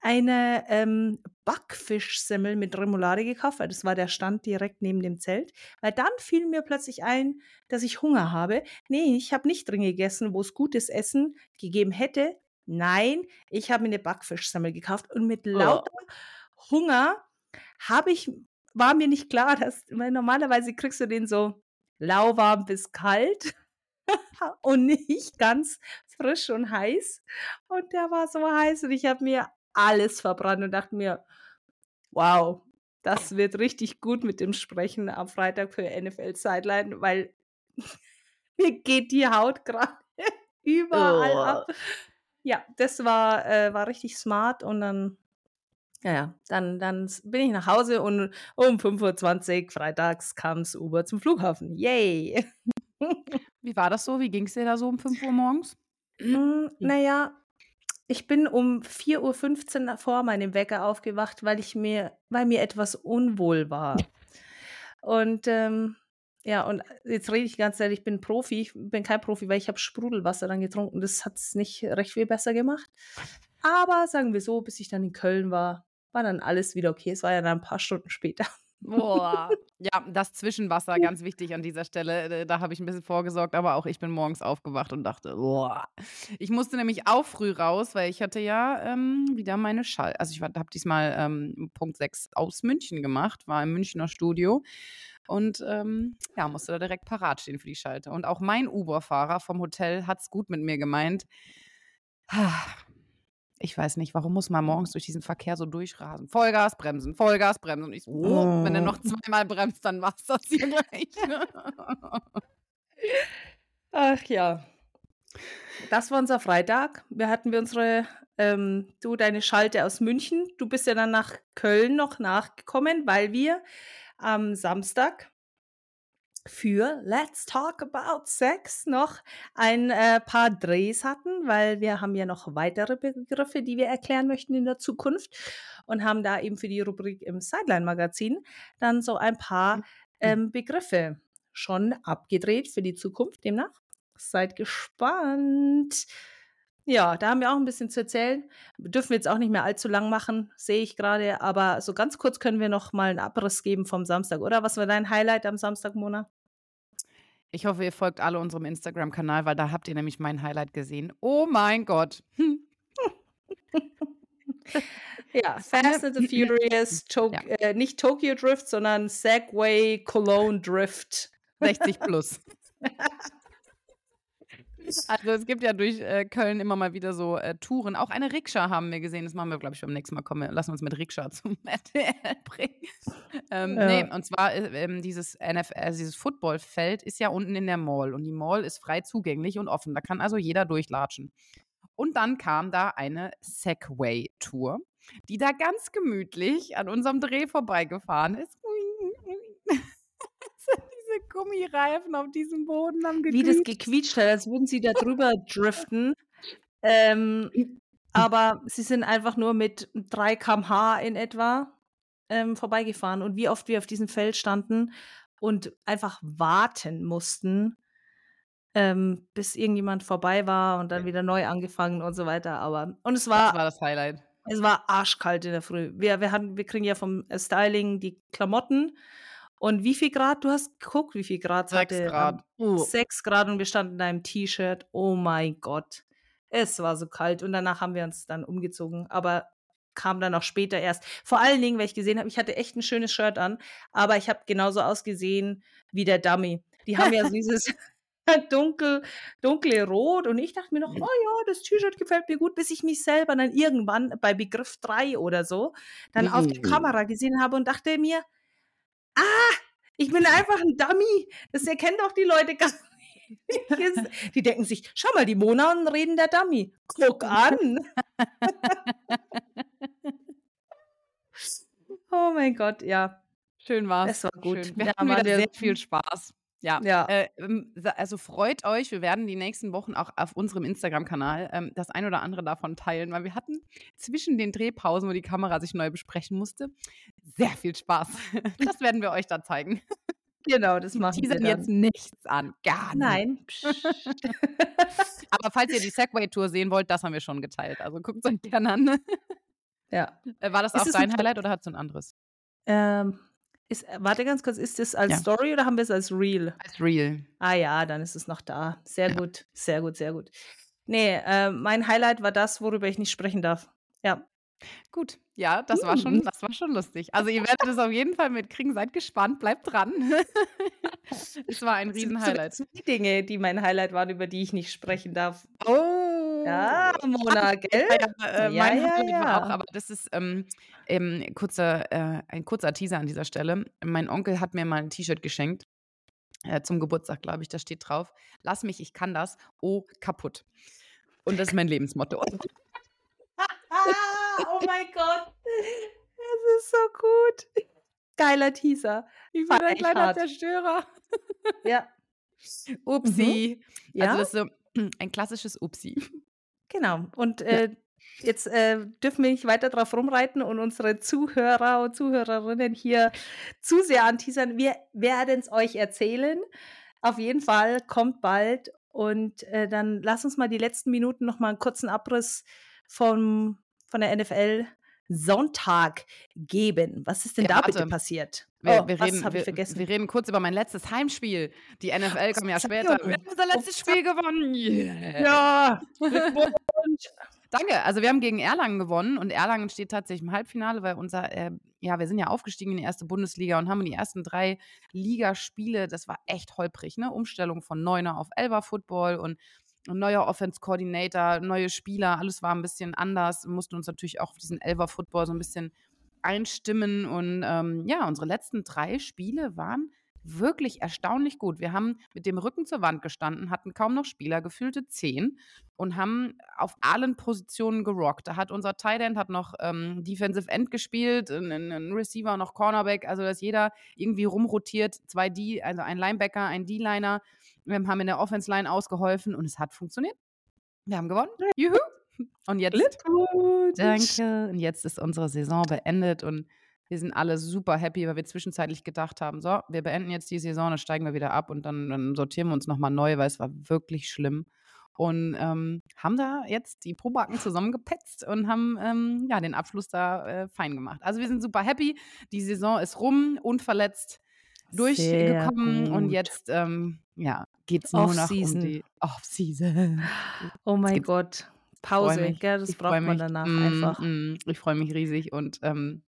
eine ähm, Backfischsemmel mit Remoulade gekauft, weil das war der Stand direkt neben dem Zelt. Weil dann fiel mir plötzlich ein, dass ich Hunger habe. Nee, ich habe nicht drin gegessen, wo es gutes Essen gegeben hätte. Nein, ich habe mir eine Backfischsemmel gekauft und mit lauter Hunger habe ich, war mir nicht klar, dass, normalerweise kriegst du den so lauwarm bis kalt und nicht ganz frisch und heiß. Und der war so heiß und ich habe mir alles verbrannt und dachte mir, wow, das wird richtig gut mit dem Sprechen am Freitag für NFL Sideline, weil mir geht die Haut gerade überall Oh. ab. Ja, das war, äh, war richtig smart und dann, ja, ja, dann, dann bin ich nach Hause und um 5.20 Uhr freitags kam das Uber zum Flughafen. Yay! Wie war das so? Wie ging es dir da so um 5 Uhr morgens? Mm, naja, ich bin um 4.15 Uhr vor meinem Wecker aufgewacht, weil ich mir, weil mir etwas unwohl war. Und ähm, ja, und jetzt rede ich ganz ehrlich, ich bin Profi, ich bin kein Profi, weil ich habe Sprudelwasser dann getrunken. Das hat es nicht recht viel besser gemacht. Aber sagen wir so, bis ich dann in Köln war, war dann alles wieder okay. Es war ja dann ein paar Stunden später. Boah. Ja, das Zwischenwasser, ganz wichtig an dieser Stelle. Äh, da habe ich ein bisschen vorgesorgt, aber auch ich bin morgens aufgewacht und dachte, boah. Ich musste nämlich auch früh raus, weil ich hatte ja ähm, wieder meine Schall. Also ich habe diesmal ähm, Punkt 6 aus München gemacht, war im Münchner Studio und ähm, ja, musste da direkt parat stehen für die Schalte. Und auch mein Uber-Fahrer vom Hotel hat es gut mit mir gemeint. Ich weiß nicht, warum muss man morgens durch diesen Verkehr so durchrasen? Vollgas bremsen, Vollgas bremsen. Und ich so, oh, wenn er noch zweimal bremst, dann war es das hier gleich. Ach ja. Das war unser Freitag. Wir hatten wir unsere, ähm, du deine Schalte aus München. Du bist ja dann nach Köln noch nachgekommen, weil wir am Samstag für Let's Talk About Sex noch ein äh, paar Drehs hatten, weil wir haben ja noch weitere Begriffe, die wir erklären möchten in der Zukunft und haben da eben für die Rubrik im Sideline-Magazin dann so ein paar mhm. ähm, Begriffe schon abgedreht für die Zukunft. Demnach seid gespannt. Ja, da haben wir auch ein bisschen zu erzählen. Dürfen wir jetzt auch nicht mehr allzu lang machen, sehe ich gerade. Aber so ganz kurz können wir noch mal einen Abriss geben vom Samstag, oder? Was war dein Highlight am Samstag, Mona? Ich hoffe, ihr folgt alle unserem Instagram-Kanal, weil da habt ihr nämlich mein Highlight gesehen. Oh mein Gott. ja, Fast and the Furious, to ja. äh, nicht Tokyo Drift, sondern Segway Cologne Drift. 60 plus. Also es gibt ja durch äh, Köln immer mal wieder so äh, Touren. Auch eine Rikscha haben wir gesehen. Das machen wir, glaube ich, beim nächsten Mal. Kommen wir, lassen uns mit Rikscha zum RTL bringen. Ähm, ja. Nee, und zwar äh, ähm, dieses NFL, also dieses Footballfeld ist ja unten in der Mall und die Mall ist frei zugänglich und offen. Da kann also jeder durchlatschen. Und dann kam da eine Segway-Tour, die da ganz gemütlich an unserem Dreh vorbeigefahren ist diese Gummireifen auf diesem Boden haben gequietscht. Wie das gequietscht hat, als würden sie da drüber driften. Ähm, aber sie sind einfach nur mit 3 km/h in etwa ähm, vorbeigefahren. Und wie oft wir auf diesem Feld standen und einfach warten mussten, ähm, bis irgendjemand vorbei war und dann wieder neu angefangen und so weiter. Aber und es war, das war das Highlight. Es war arschkalt in der Früh. Wir, wir, hatten, wir kriegen ja vom Styling die Klamotten und wie viel Grad? Du hast geguckt, wie viel Grad Sechs hatte? Grad. Uh. Sechs Grad und wir standen in einem T-Shirt. Oh mein Gott. Es war so kalt und danach haben wir uns dann umgezogen. Aber kam dann auch später erst. Vor allen Dingen, weil ich gesehen habe, ich hatte echt ein schönes Shirt an, aber ich habe genauso ausgesehen wie der Dummy. Die haben ja dieses dunkel, dunkle Rot und ich dachte mir noch, oh ja, das T-Shirt gefällt mir gut, bis ich mich selber dann irgendwann bei Begriff 3 oder so dann auf der Kamera gesehen habe und dachte mir, ah, ich bin einfach ein Dummy. Das erkennen doch die Leute gar nicht. Die denken sich, schau mal, die Mona und reden der Dummy. Guck an. oh mein Gott, ja. Schön war's. Es war gut. Schön. Wir ja, hatten wieder sehr viel Spaß. Ja, ja. Äh, ähm, also freut euch, wir werden die nächsten Wochen auch auf unserem Instagram-Kanal ähm, das ein oder andere davon teilen, weil wir hatten zwischen den Drehpausen, wo die Kamera sich neu besprechen musste, sehr viel Spaß. Das werden wir euch dann zeigen. Genau, das machen wir. dann. jetzt nichts an, gar nicht. Nein. Aber falls ihr die Segway-Tour sehen wollt, das haben wir schon geteilt. Also guckt es euch gerne an. Ja. Äh, war das auch dein Highlight oder hat es ein anderes? Ähm, ist, äh, warte ganz kurz, ist das als ja. Story oder haben wir es als Real? Als Real. Ah ja, dann ist es noch da. Sehr ja. gut, sehr gut, sehr gut. Nee, äh, mein Highlight war das, worüber ich nicht sprechen darf. Ja. Gut, ja, das war schon, mhm. das war schon lustig. Also ihr werdet es auf jeden Fall mitkriegen, seid gespannt, bleibt dran. es war ein Riesen-Highlight. Zwei Dinge, die mein Highlight waren, über die ich nicht sprechen darf. Oh. Ja, Mona, gell? Ja, äh, ja, mein ja, ja. war auch, aber das ist ähm, ähm, kurzer, äh, ein kurzer Teaser an dieser Stelle. Mein Onkel hat mir mal ein T-Shirt geschenkt. Äh, zum Geburtstag, glaube ich, da steht drauf: Lass mich, ich kann das. Oh, kaputt. Und das ist mein Lebensmotto. oh mein Gott. Es ist so gut. Geiler Teaser. Ich bin ein kleiner hart. Zerstörer. Ja. Upsi. Mhm. Ja? Also das ist so ein klassisches Upsi. Genau. Und äh, jetzt äh, dürfen wir nicht weiter drauf rumreiten und unsere Zuhörer und Zuhörerinnen hier zu sehr anteasern. Wir werden es euch erzählen. Auf jeden Fall kommt bald. Und äh, dann lass uns mal die letzten Minuten noch mal einen kurzen Abriss vom, von der NFL Sonntag geben. Was ist denn Ja, da bitte warte. passiert? Wir, Oh, wir, was reden, habe ich wir, vergessen? wir reden kurz über mein letztes Heimspiel. Die NFL kommt ja später. Wir haben unser letztes Spiel gewonnen. Yeah. Ja. Danke. Also wir haben gegen Erlangen gewonnen und Erlangen steht tatsächlich im Halbfinale, weil unser, äh, ja, wir sind ja aufgestiegen in die erste Bundesliga und haben die ersten drei Ligaspiele, das war echt holprig, ne? Umstellung von Neuner auf Elber Football und neuer Offense Coordinator, neue Spieler, alles war ein bisschen anders. Wir mussten uns natürlich auch auf diesen Elber Football so ein bisschen einstimmen und ähm, ja, unsere letzten drei Spiele waren wirklich erstaunlich gut. Wir haben mit dem Rücken zur Wand gestanden, hatten kaum noch Spieler, gefühlte zehn und haben auf allen Positionen gerockt. Da hat unser Tight End hat noch ähm, Defensive End gespielt, ein, ein ein Receiver noch Cornerback, also dass jeder irgendwie rumrotiert, zwei D, also ein Linebacker, ein D-Liner. Wir haben in der Offense Line ausgeholfen und es hat funktioniert. Wir haben gewonnen. Juhu. Und jetzt. Danke. Und jetzt ist unsere Saison beendet und wir sind alle super happy, weil wir zwischenzeitlich gedacht haben, so, wir beenden jetzt die Saison, dann steigen wir wieder ab und dann, dann sortieren wir uns nochmal neu, weil es war wirklich schlimm. Und ähm, haben da jetzt die Probacken zusammengepetzt und haben ähm, ja, den Abschluss da äh, fein gemacht. Also wir sind super happy. Die Saison ist rum, unverletzt durchgekommen und jetzt ähm, ja, geht es nur noch um die Off-Season. Oh mein Gott. Pause, mich. gell? Das braucht man mich. danach Mm, einfach. mm, ich freue mich riesig und ähm,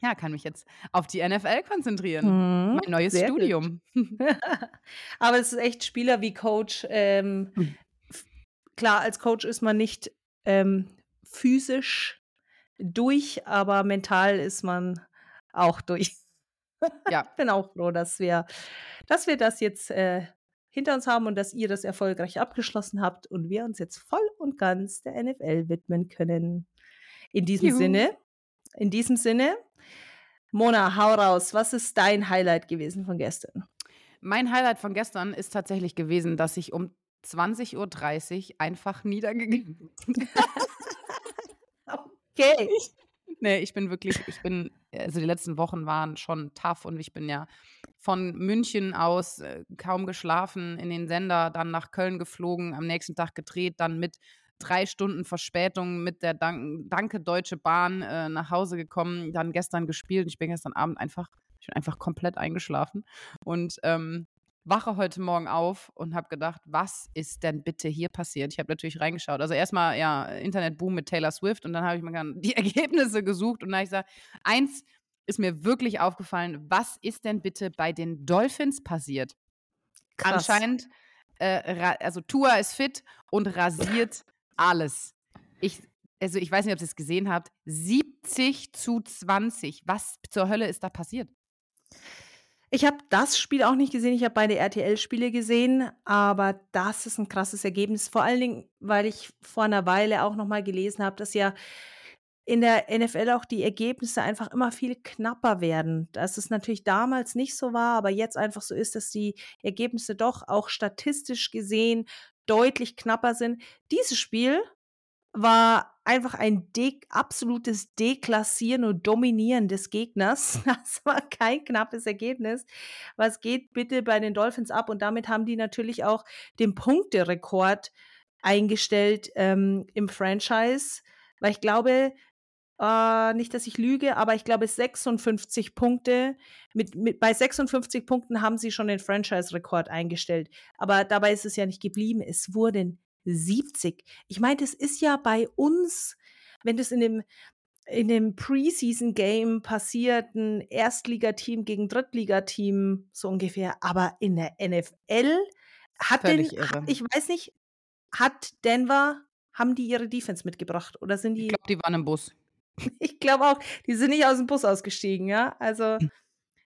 ja, kann mich jetzt auf die NFL konzentrieren. Mhm, Mein neues. Studium. Aber es ist echt Spieler wie Coach. Ähm, Mhm. klar, als Coach ist man nicht ähm, physisch durch, aber mental ist man auch durch. Ja. Ich bin auch froh, dass wir, dass wir das jetzt äh, hinter uns haben und dass ihr das erfolgreich abgeschlossen habt und wir uns jetzt voll und ganz der NFL widmen können. In diesem Juhu. Sinne, in diesem Sinne, Mona, hau raus. Was ist dein Highlight gewesen von gestern? Mein Highlight von gestern ist tatsächlich gewesen, dass ich um 20.30 Uhr einfach niedergegangen bin. Okay. Nee, ich bin wirklich, ich bin, also die letzten Wochen waren schon tough und ich bin ja von München aus äh, kaum geschlafen in den Sender, dann nach Köln geflogen, am nächsten Tag gedreht, dann mit drei Stunden Verspätung mit der Dank Danke Deutsche Bahn äh, nach Hause gekommen, dann gestern gespielt. Ich bin gestern Abend einfach, ich bin einfach komplett eingeschlafen und ähm, wache heute Morgen auf und habe gedacht, was ist denn bitte hier passiert? Ich habe natürlich reingeschaut. Also erstmal, ja, Internetboom mit Taylor Swift und dann habe ich mir dann die Ergebnisse gesucht und da habe ich gesagt, eins ist mir wirklich aufgefallen, was ist denn bitte bei den Dolphins passiert? Krass. Anscheinend, äh, also Tua ist fit und rasiert alles. Ich, also ich weiß nicht, ob ihr es gesehen habt. 70 zu 20. Was zur Hölle ist da passiert? Ich habe das Spiel auch nicht gesehen. Ich habe beide RTL-Spiele gesehen, aber das ist ein krasses Ergebnis. Vor allen Dingen, weil ich vor einer Weile auch noch mal gelesen habe, dass ja in der NFL auch die Ergebnisse einfach immer viel knapper werden. Dass es natürlich damals nicht so war, aber jetzt einfach so ist, dass die Ergebnisse doch auch statistisch gesehen deutlich knapper sind. Dieses Spiel war einfach ein de absolutes Deklassieren und Dominieren des Gegners. Das war kein knappes Ergebnis. Was geht bitte bei den Dolphins ab? Und damit haben die natürlich auch den Punkterekord eingestellt ähm, im Franchise, weil ich glaube, äh, nicht, dass ich lüge, aber ich glaube 56 Punkte. Mit, mit, bei 56 Punkten haben sie schon den Franchise-Rekord eingestellt. Aber dabei ist es ja nicht geblieben. Es wurden 70. Ich meine, das ist ja bei uns, wenn das in dem in dem Preseason-Game passiert, ein Erstligateam gegen Drittligateam, so ungefähr. Aber in der NFL hat den, Völlig ich weiß nicht, hat Denver, haben die ihre Defense mitgebracht oder sind die? Ich glaube, die waren im Bus. Ich glaube auch, die sind nicht aus dem Bus ausgestiegen, ja. Also Hm.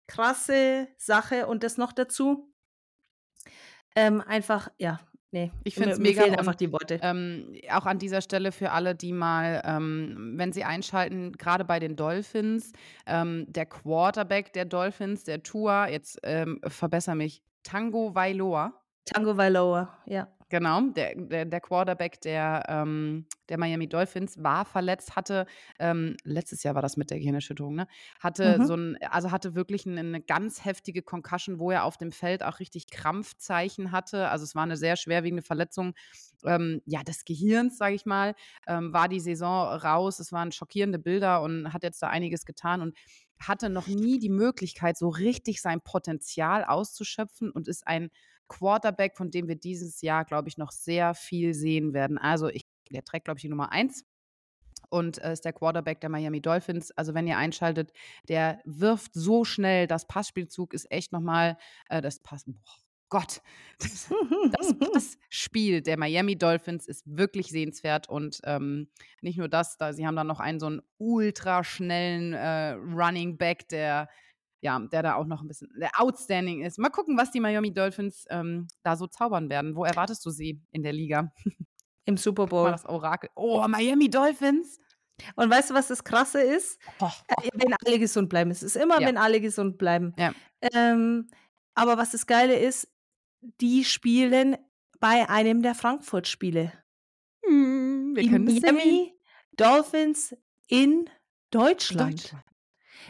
krasse Sache und das noch dazu. Ähm, einfach, ja, nee. Ich find's mir mega fehlen einfach die Worte. Ähm, auch an dieser Stelle für alle, die mal, ähm, wenn sie einschalten, gerade bei den Dolphins, ähm, der Quarterback der Dolphins, der Tua, jetzt ähm, verbessere mich, Tango Vailoa, Tango Vailoa, ja. Genau, der, der, der Quarterback der, ähm, der Miami Dolphins war verletzt, hatte, ähm, letztes Jahr war das mit der Gehirnerschütterung, ne? Hatte Mhm. so ein, also hatte wirklich eine, eine ganz heftige Concussion, wo er auf dem Feld auch richtig Krampfzeichen hatte. Also es war eine sehr schwerwiegende Verletzung ähm, ja, des Gehirns, sage ich mal, ähm, war die Saison raus. Es waren schockierende Bilder und hat jetzt da einiges getan und hatte noch nie die Möglichkeit, so richtig sein Potenzial auszuschöpfen und ist ein Quarterback, von dem wir dieses Jahr, glaube ich, noch sehr viel sehen werden. Also ich, der trägt, glaube ich, die Nummer eins und äh, ist der Quarterback der Miami Dolphins. Also wenn ihr einschaltet, der wirft so schnell, das Passspielzug ist echt nochmal, äh, das Pass, boah, Gott, das, das Passspiel der Miami Dolphins ist wirklich sehenswert und ähm, nicht nur das, da sie haben dann noch einen so einen ultraschnellen äh, Running Back, der ja, der da auch noch ein bisschen, der outstanding ist. Mal gucken, was die Miami Dolphins ähm, da so zaubern werden. Wo erwartest du sie in der Liga? Im Super Mal Bowl. das Orakel. Oh, Miami Dolphins. Und weißt du, was das Krasse ist? Oh, Äh, wenn alle gesund bleiben. Es ist immer, Ja. wenn alle gesund bleiben. Ja. Ähm, aber was das Geile ist, die spielen bei einem der Frankfurt-Spiele. hm, wir Die können es sehen. Miami Dolphins in Deutschland. Deutschland.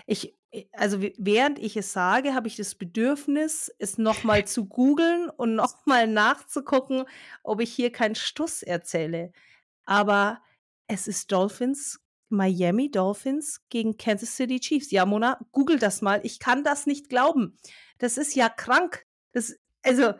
Ich, also während ich es sage, habe ich das Bedürfnis, es nochmal zu googeln und nochmal nachzugucken, ob ich hier keinen Stuss erzähle. Aber es ist Dolphins, Miami Dolphins gegen Kansas City Chiefs. Ja, Mona, google das mal. Ich kann das nicht glauben. Das ist ja krank. Das, also,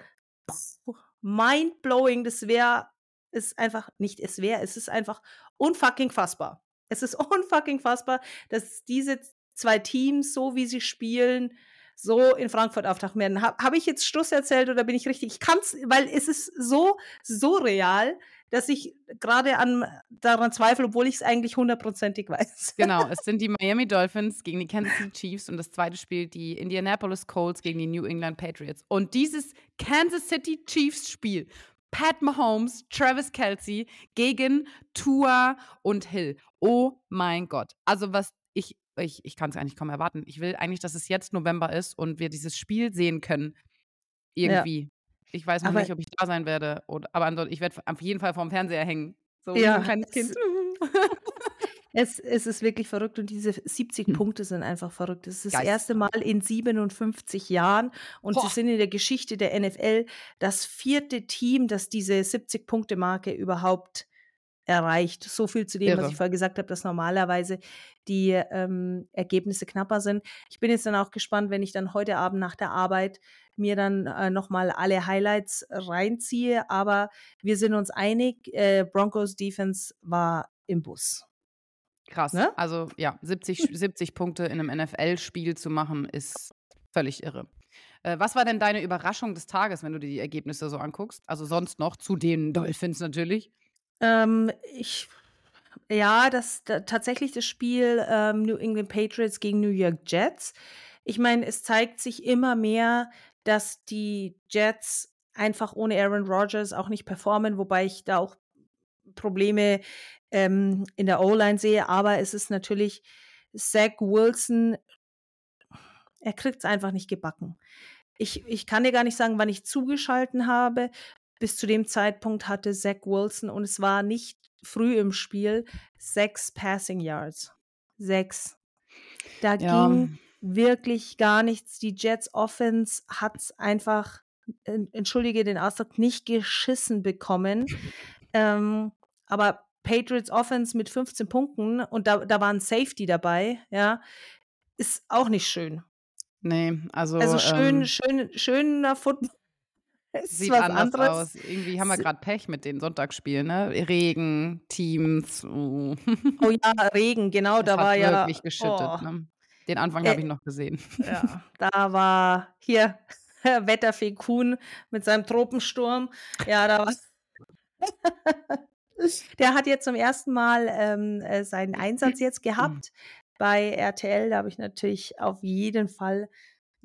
mind blowing. Das wäre, ist einfach nicht, es wäre, es ist einfach unfucking fassbar. Es ist unfucking fassbar, dass diese zwei Teams, so wie sie spielen, so in Frankfurt auftauchen werden. Habe hab ich jetzt Stuss erzählt oder bin ich richtig? Ich kann es, weil es ist so, so real, dass ich gerade an, daran zweifle, obwohl ich es eigentlich hundertprozentig weiß. Genau, es sind die Miami Dolphins gegen die Kansas City Chiefs und das zweite spielt die Indianapolis Colts gegen die New England Patriots. Und dieses Kansas City Chiefs Spiel, Pat Mahomes, Travis Kelsey gegen Tua und Hill. Oh mein Gott. Also was ich, ich, ich kann es eigentlich kaum erwarten. Ich will eigentlich, dass es jetzt November ist und wir dieses Spiel sehen können. Irgendwie. Ich weiß noch Aber- nicht, ob ich da sein werde. Oder, aber ansonsten, ich werde auf jeden Fall vorm Fernseher hängen. So Ja, ein kleines es- Kind. Es, es ist wirklich verrückt und diese 70 Hm. Punkte sind einfach verrückt. Das ist das Geist. erste Mal in 57 Jahren und Boah. sie sind in der Geschichte der NFL das vierte Team, das diese 70-Punkte-Marke überhaupt erreicht. So viel zu dem, was Irre. ich vorher gesagt habe, dass normalerweise die ähm, Ergebnisse knapper sind. Ich bin jetzt dann auch gespannt, wenn ich dann heute Abend nach der Arbeit mir dann äh, nochmal alle Highlights reinziehe. Aber wir sind uns einig, äh, Broncos Defense war im Bus. Krass. Ne? Also ja, 70, 70 Punkte in einem NFL-Spiel zu machen, ist völlig irre. Äh, was war denn deine Überraschung des Tages, wenn du dir die Ergebnisse so anguckst? Also sonst noch zu den Dolphins natürlich. Ähm, ich, ja, das da, tatsächlich das Spiel ähm, New England Patriots gegen New York Jets. Ich meine, es zeigt sich immer mehr, dass die Jets einfach ohne Aaron Rodgers auch nicht performen, wobei ich da auch Probleme ähm, in der O-Line sehe. Aber es ist natürlich Zach Wilson, er kriegt es einfach nicht gebacken. Ich, ich kann dir gar nicht sagen, wann ich zugeschalten habe. Bis zu dem Zeitpunkt hatte Zach Wilson und es war nicht früh im Spiel sechs Passing Yards. Sechs. Da Ja. ging wirklich gar nichts. Die Jets Offense hat es einfach, en- entschuldige den Ausdruck, nicht geschissen bekommen. ähm, aber Patriots Offense mit 15 Punkten und da, da war ein Safety dabei, ja, ist auch nicht schön. Nee, also, Also schön, ähm, schön, schöner Football. Sieht was anders anderes. aus. Irgendwie haben wir gerade Pech mit den Sonntagsspielen, ne? Regen, Teams. Oh. Oh ja, Regen, genau, Es da war ja. wirklich geschüttet. oh, Ne? Den Anfang Äh, habe ich noch gesehen. ja, da war hier Wetterfee Kuhn mit seinem Tropensturm. Ja, da war. Der hat jetzt zum ersten Mal ähm, äh, seinen Einsatz jetzt gehabt bei RTL. Da habe ich natürlich auf jeden Fall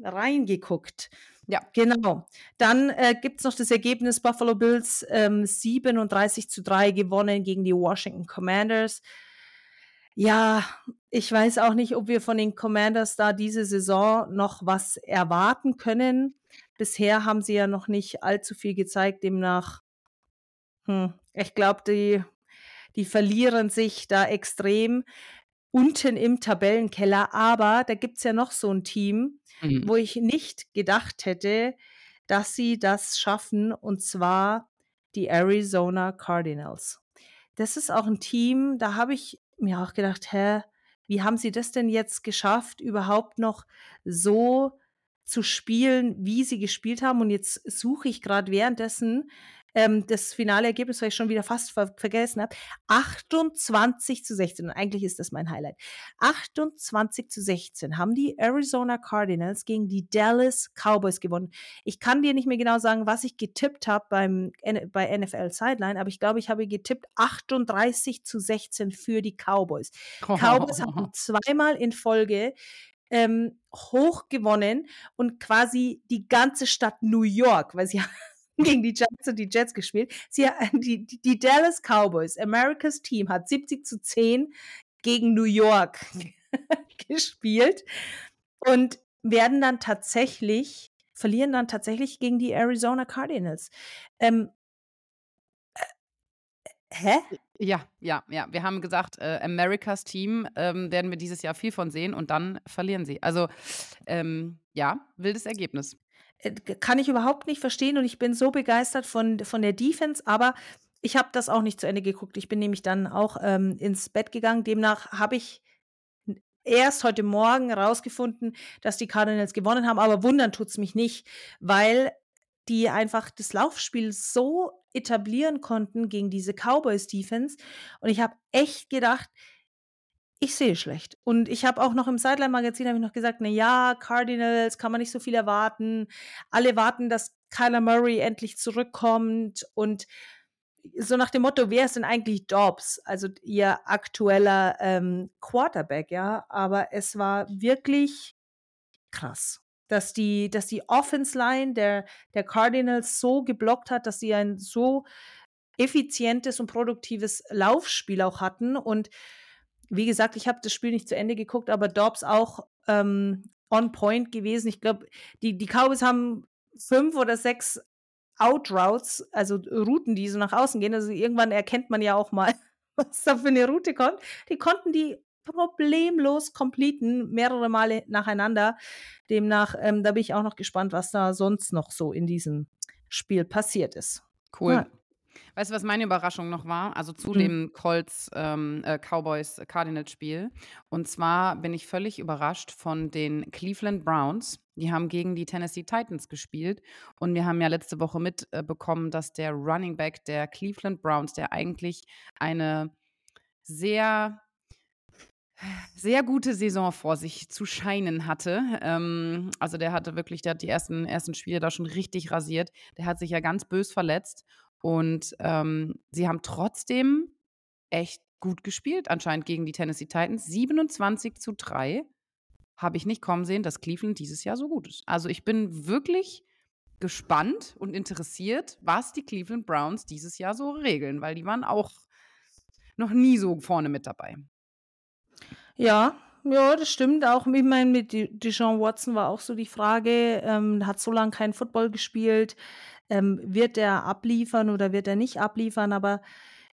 reingeguckt. Ja. Genau. Dann äh, gibt es noch das Ergebnis Buffalo Bills ähm, 37 zu 3 gewonnen gegen die Washington Commanders. Ja, ich weiß auch nicht, ob wir von den Commanders da diese Saison noch was erwarten können. Bisher haben sie ja noch nicht allzu viel gezeigt, demnach Hm, ich glaube, die die verlieren sich da extrem unten im Tabellenkeller. Aber da gibt's ja noch so 'n Team, Mhm. wo ich nicht gedacht hätte, dass sie das schaffen, und zwar die Arizona Cardinals. Das ist auch 'n Team, da habe ich mir auch gedacht: „Hä, wie haben sie das denn jetzt geschafft, überhaupt noch so zu spielen, wie sie gespielt haben?“ Und jetzt suche ich grad währenddessen, ähm, das finale Ergebnis, weil ich schon wieder fast ver vergessen habe. 28:16 und eigentlich ist das mein Highlight. 28:16 haben die Arizona Cardinals gegen die Dallas Cowboys gewonnen. Ich kann dir nicht mehr genau sagen, was ich getippt habe beim bei NFL Sideline, aber ich glaube, ich habe getippt 38:16 für die Cowboys. Cowboys haben zweimal in Folge, ähm, hoch gewonnen und quasi die ganze Stadt New York, weil sie gegen die Giants und die Jets gespielt. Sie die die Dallas Cowboys, America's Team, hat 70:10 gegen New York gespielt und werden dann tatsächlich verlieren dann tatsächlich gegen die Arizona Cardinals. Ähm äh, hä? Ja, ja, ja. Wir haben gesagt, äh, America's Team, ähm, werden wir dieses Jahr viel von sehen und dann verlieren sie. Also, ähm, ja, wildes Ergebnis. Äh, kann ich überhaupt nicht verstehen und ich bin so begeistert von von der Defense, aber ich habe das auch nicht zu Ende geguckt. Ich bin nämlich dann auch, ähm, ins Bett gegangen. Demnach habe ich erst heute Morgen rausgefunden, dass die Cardinals gewonnen haben, aber wundern tut's mich nicht, weil die einfach das Laufspiel so etablieren konnten gegen diese Cowboys Defense und ich habe echt gedacht ich sehe schlecht. Und ich habe auch noch im Sideline Magazin habe ich noch gesagt: „Na ja, Cardinals kann man nicht so viel erwarten. Alle warten, dass Kyler Murray endlich zurückkommt.“ Und so nach dem Motto: „Wer ist denn eigentlich Dobbs?“ Also, ihr aktueller, ähm, Quarterback, ja? Aber es war wirklich krass, dass die dass die Offense Line der der Cardinals so geblockt hat, dass sie ein so effizientes und produktives Laufspiel auch hatten. Und wie gesagt, ich habe das Spiel nicht zu Ende geguckt, aber Dobbs auch, ähm, on point gewesen. Ich glaube, die die Cowboys haben 5 oder 6 Out Routes, also Routen, die so nach außen gehen. Also, irgendwann erkennt man ja auch mal, was da für 'ne Route kommt. Die konnten die problemlos completen, mehrere Male nacheinander. Demnach, ähm, da bin ich auch noch gespannt, was da sonst noch so in diesem Spiel passiert ist. Cool. Ja. Weißt du, was meine Überraschung noch war? Also, zu Mhm. dem Colts, ähm, äh, Cowboys Cardinals Spiel. Und zwar bin ich völlig überrascht von den Cleveland Browns. Die haben gegen die Tennessee Titans gespielt und wir haben ja letzte Woche mit äh, dass der Running Back der Cleveland Browns, der eigentlich eine sehr sehr gute Saison vor sich zu scheinen hatte. Ähm, also, der hatte wirklich der hat die ersten ersten Spiele da schon richtig rasiert. Der hat sich ja ganz bös verletzt und, ähm, sie haben trotzdem echt gut gespielt anscheinend gegen die Tennessee Titans. 27:3 habe ich nicht kommen sehen, dass Cleveland dieses Jahr so gut ist. Also, ich bin wirklich gespannt und interessiert, was die Cleveland Browns dieses Jahr so regeln, weil die waren auch noch nie so vorne mit dabei. Ja, ja, das stimmt auch. Ich meine, mit De Deshaun Watson war auch so die Frage, ähm, hat so lang kein Football gespielt. Ähm, wird er abliefern oder wird er nicht abliefern? Aber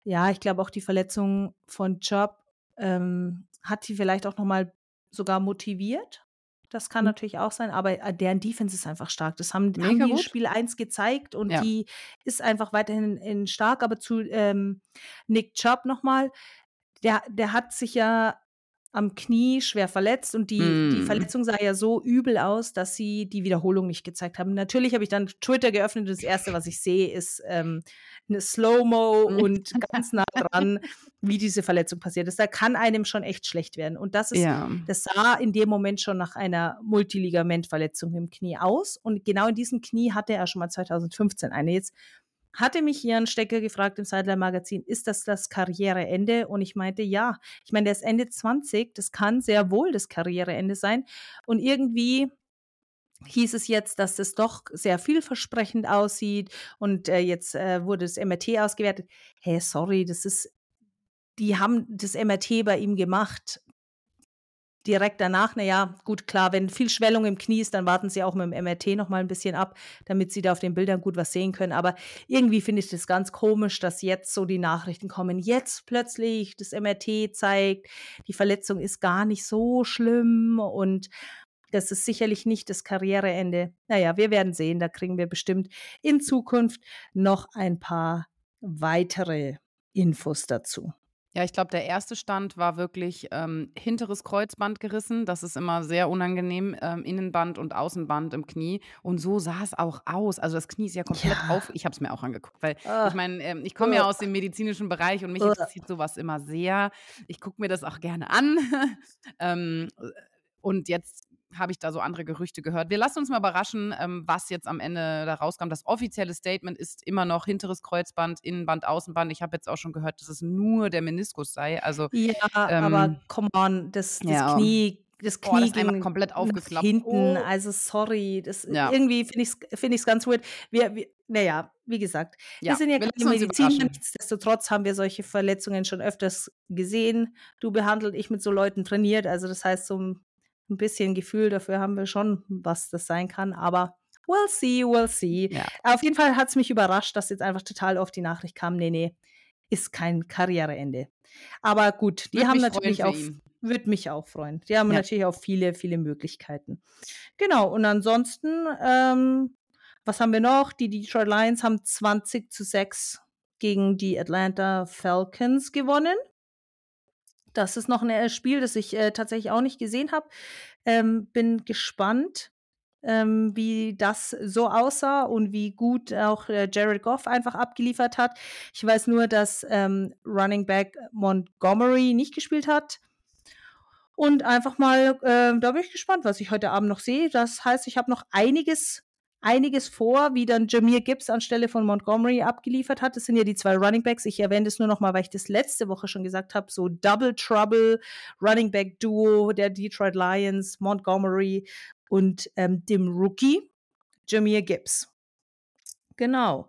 ja, ich glaube auch die Verletzung von Chubb, ähm, hat die vielleicht auch noch mal sogar motiviert. Das kann Mhm. natürlich auch sein, aber, äh, deren Defense ist einfach stark. Das haben haben die in. Spiel 1 gezeigt und Ja. die ist einfach weiterhin in stark. Aber zu, ähm, Nick Chubb noch mal, der der hat sich ja am Knie schwer verletzt und die die Mhm. Verletzung sah ja so übel aus, dass sie die Wiederholung nicht gezeigt haben. Natürlich habe ich dann Twitter geöffnet und das Erste, was ich sehe, ist, ähm, 'ne Slow-Mo und ganz nah dran, wie diese Verletzung passiert ist. Da kann einem schon echt schlecht werden. Und das ist Ja. das sah in dem Moment schon nach einer Multiligamentverletzung im Knie aus. Und genau in diesem Knie hatte er schon mal 2015 eine. Jetzt hatte mich Jan Stecker gefragt im Sideline Magazin: „Ist das das Karriereende?“ Und ich meinte: „Ja.“ Ich meine, der ist Ende 20, das kann sehr wohl das Karriereende sein. Und irgendwie hieß es jetzt, dass das doch sehr vielversprechend aussieht und, äh, jetzt, äh, wurde das MRT ausgewertet. Hey, sorry, das ist die haben das MRT bei ihm gemacht direkt danach, naja, gut, klar, wenn viel Schwellung im Knie ist, dann warten sie auch mit dem MRT noch mal ein bisschen ab, damit sie da auf den Bildern gut was sehen können. Aber irgendwie finde ich das ganz komisch, dass jetzt so die Nachrichten kommen. Jetzt plötzlich das MRT zeigt, die Verletzung ist gar nicht so schlimm und das ist sicherlich nicht das Karriereende. Naja, wir werden sehen. Da kriegen wir bestimmt in Zukunft noch ein paar weitere Infos dazu. Ja, ich glaube, der erste Stand war wirklich ähm, hinteres Kreuzband gerissen. Das ist immer sehr unangenehm. Ähm, Innenband und Außenband im Knie. Und so sah es auch aus. Also das Knie ist ja komplett ja. auf. Ich habe es mir auch angeguckt, weil uh. ich meine, ähm, ich komme ja aus dem medizinischen Bereich und mich uh. interessiert sowas immer sehr. Ich gucke mir das auch gerne an. ähm, und jetzt habe ich da so andere Gerüchte gehört. Wir lassen uns mal überraschen, ähm, was jetzt am Ende da rauskam. Das offizielle Statement ist immer noch hinteres Kreuzband, Innenband, Außenband. Ich habe jetzt auch schon gehört, dass es nur der Meniskus sei. Also, ja, ähm, aber come on, das, das ja. Knie das Knie oh, das ging komplett aufgeklappt. hinten. Oh. Also sorry, das ja. irgendwie finde ich es find ganz weird. Wir, wir, naja, wie gesagt, ja, wir sind ja keine Mediziner. Nichtsdestotrotz haben wir solche Verletzungen schon öfters gesehen. Du behandelt, ich mit so Leuten trainiert. Also das heißt, so ein bisschen Gefühl dafür haben wir schon, was das sein kann. Aber we'll see, we'll see. Ja. Auf jeden Fall hat es mich überrascht, dass jetzt einfach total oft die Nachricht kam, nee, nee, ist kein Karriereende. Aber gut, die Würde haben natürlich auch, würde mich auch freuen. Die haben ja. natürlich auch viele, viele Möglichkeiten. Genau, und ansonsten, ähm, was haben wir noch? Die Detroit Lions haben 20 zu 6 gegen die Atlanta Falcons gewonnen. Das ist noch ein äh, Spiel, das ich äh, tatsächlich auch nicht gesehen habe. Ähm, bin gespannt, ähm, wie das so aussah und wie gut auch äh, Jared Goff einfach abgeliefert hat. Ich weiß nur, dass ähm, Running Back Montgomery nicht gespielt hat. Und einfach mal, äh, da bin ich gespannt, was ich heute Abend noch sehe. Das heißt, ich habe noch einiges einiges vor, wie dann Jameer Gibbs anstelle von Montgomery abgeliefert hat. Das sind ja die zwei Running Backs. Ich erwähne das nur noch mal, weil ich das letzte Woche schon gesagt habe. So Double Trouble Running Back Duo der Detroit Lions, Montgomery und ähm, dem Rookie Jameer Gibbs. Genau.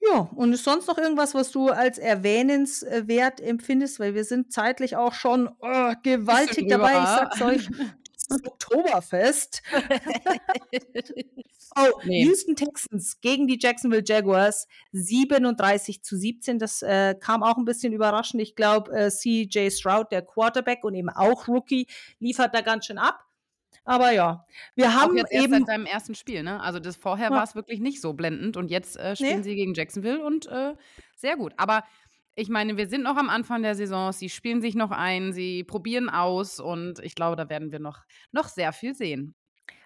Ja, und ist sonst noch irgendwas, was du als erwähnenswert empfindest? Weil wir sind zeitlich auch schon oh, gewaltig dabei. Ich sag's euch, Oktoberfest. oh, nee. Houston Texans gegen die Jacksonville Jaguars 37 zu 17. Das äh, kam auch ein bisschen überraschend. Ich glaube, äh, CJ Stroud, der Quarterback und eben auch Rookie, liefert da ganz schön ab. Aber ja, wir haben auch jetzt eben erst seit seinem ersten Spiel, ne? Also das vorher ja. war es wirklich nicht so blendend und jetzt äh, spielen nee. sie gegen Jacksonville und äh, sehr gut. Aber ich meine, wir sind noch am Anfang der Saison, sie spielen sich noch ein, sie probieren aus und ich glaube, da werden wir noch, noch sehr viel sehen.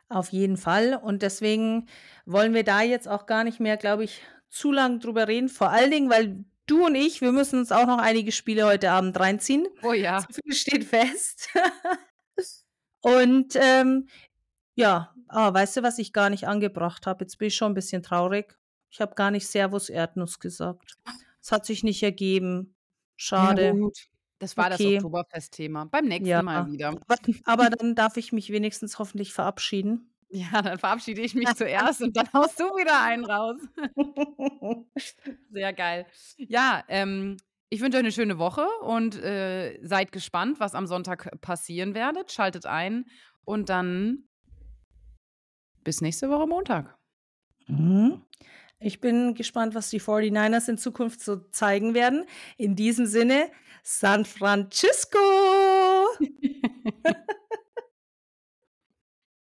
Auf jeden Fall. Und deswegen wollen wir da jetzt auch gar nicht mehr, glaube ich, zu lang drüber reden. Vor allen Dingen, weil du und ich, wir müssen uns auch noch einige Spiele heute Abend reinziehen. Oh ja. So viel steht fest. und ähm, ja, ah, weißt du, was ich gar nicht angebracht habe? Jetzt bin ich schon ein bisschen traurig. Ich habe gar nicht Servus Erdnuss gesagt. Es hat sich nicht ergeben. Schade. Ja. Das war okay. das Oktoberfest-Thema. Beim nächsten ja. Mal wieder. Aber, aber dann darf ich mich wenigstens hoffentlich verabschieden. Ja, dann verabschiede ich mich zuerst und dann haust du wieder einen raus. Sehr geil. Ja, ähm, ich wünsche euch eine schöne Woche und äh, seid gespannt, was am Sonntag passieren werdet. Schaltet ein und dann bis nächste Woche Montag. Mhm. Ich bin gespannt, was die 49ers in Zukunft so zeigen werden. In diesem Sinne, San Francisco!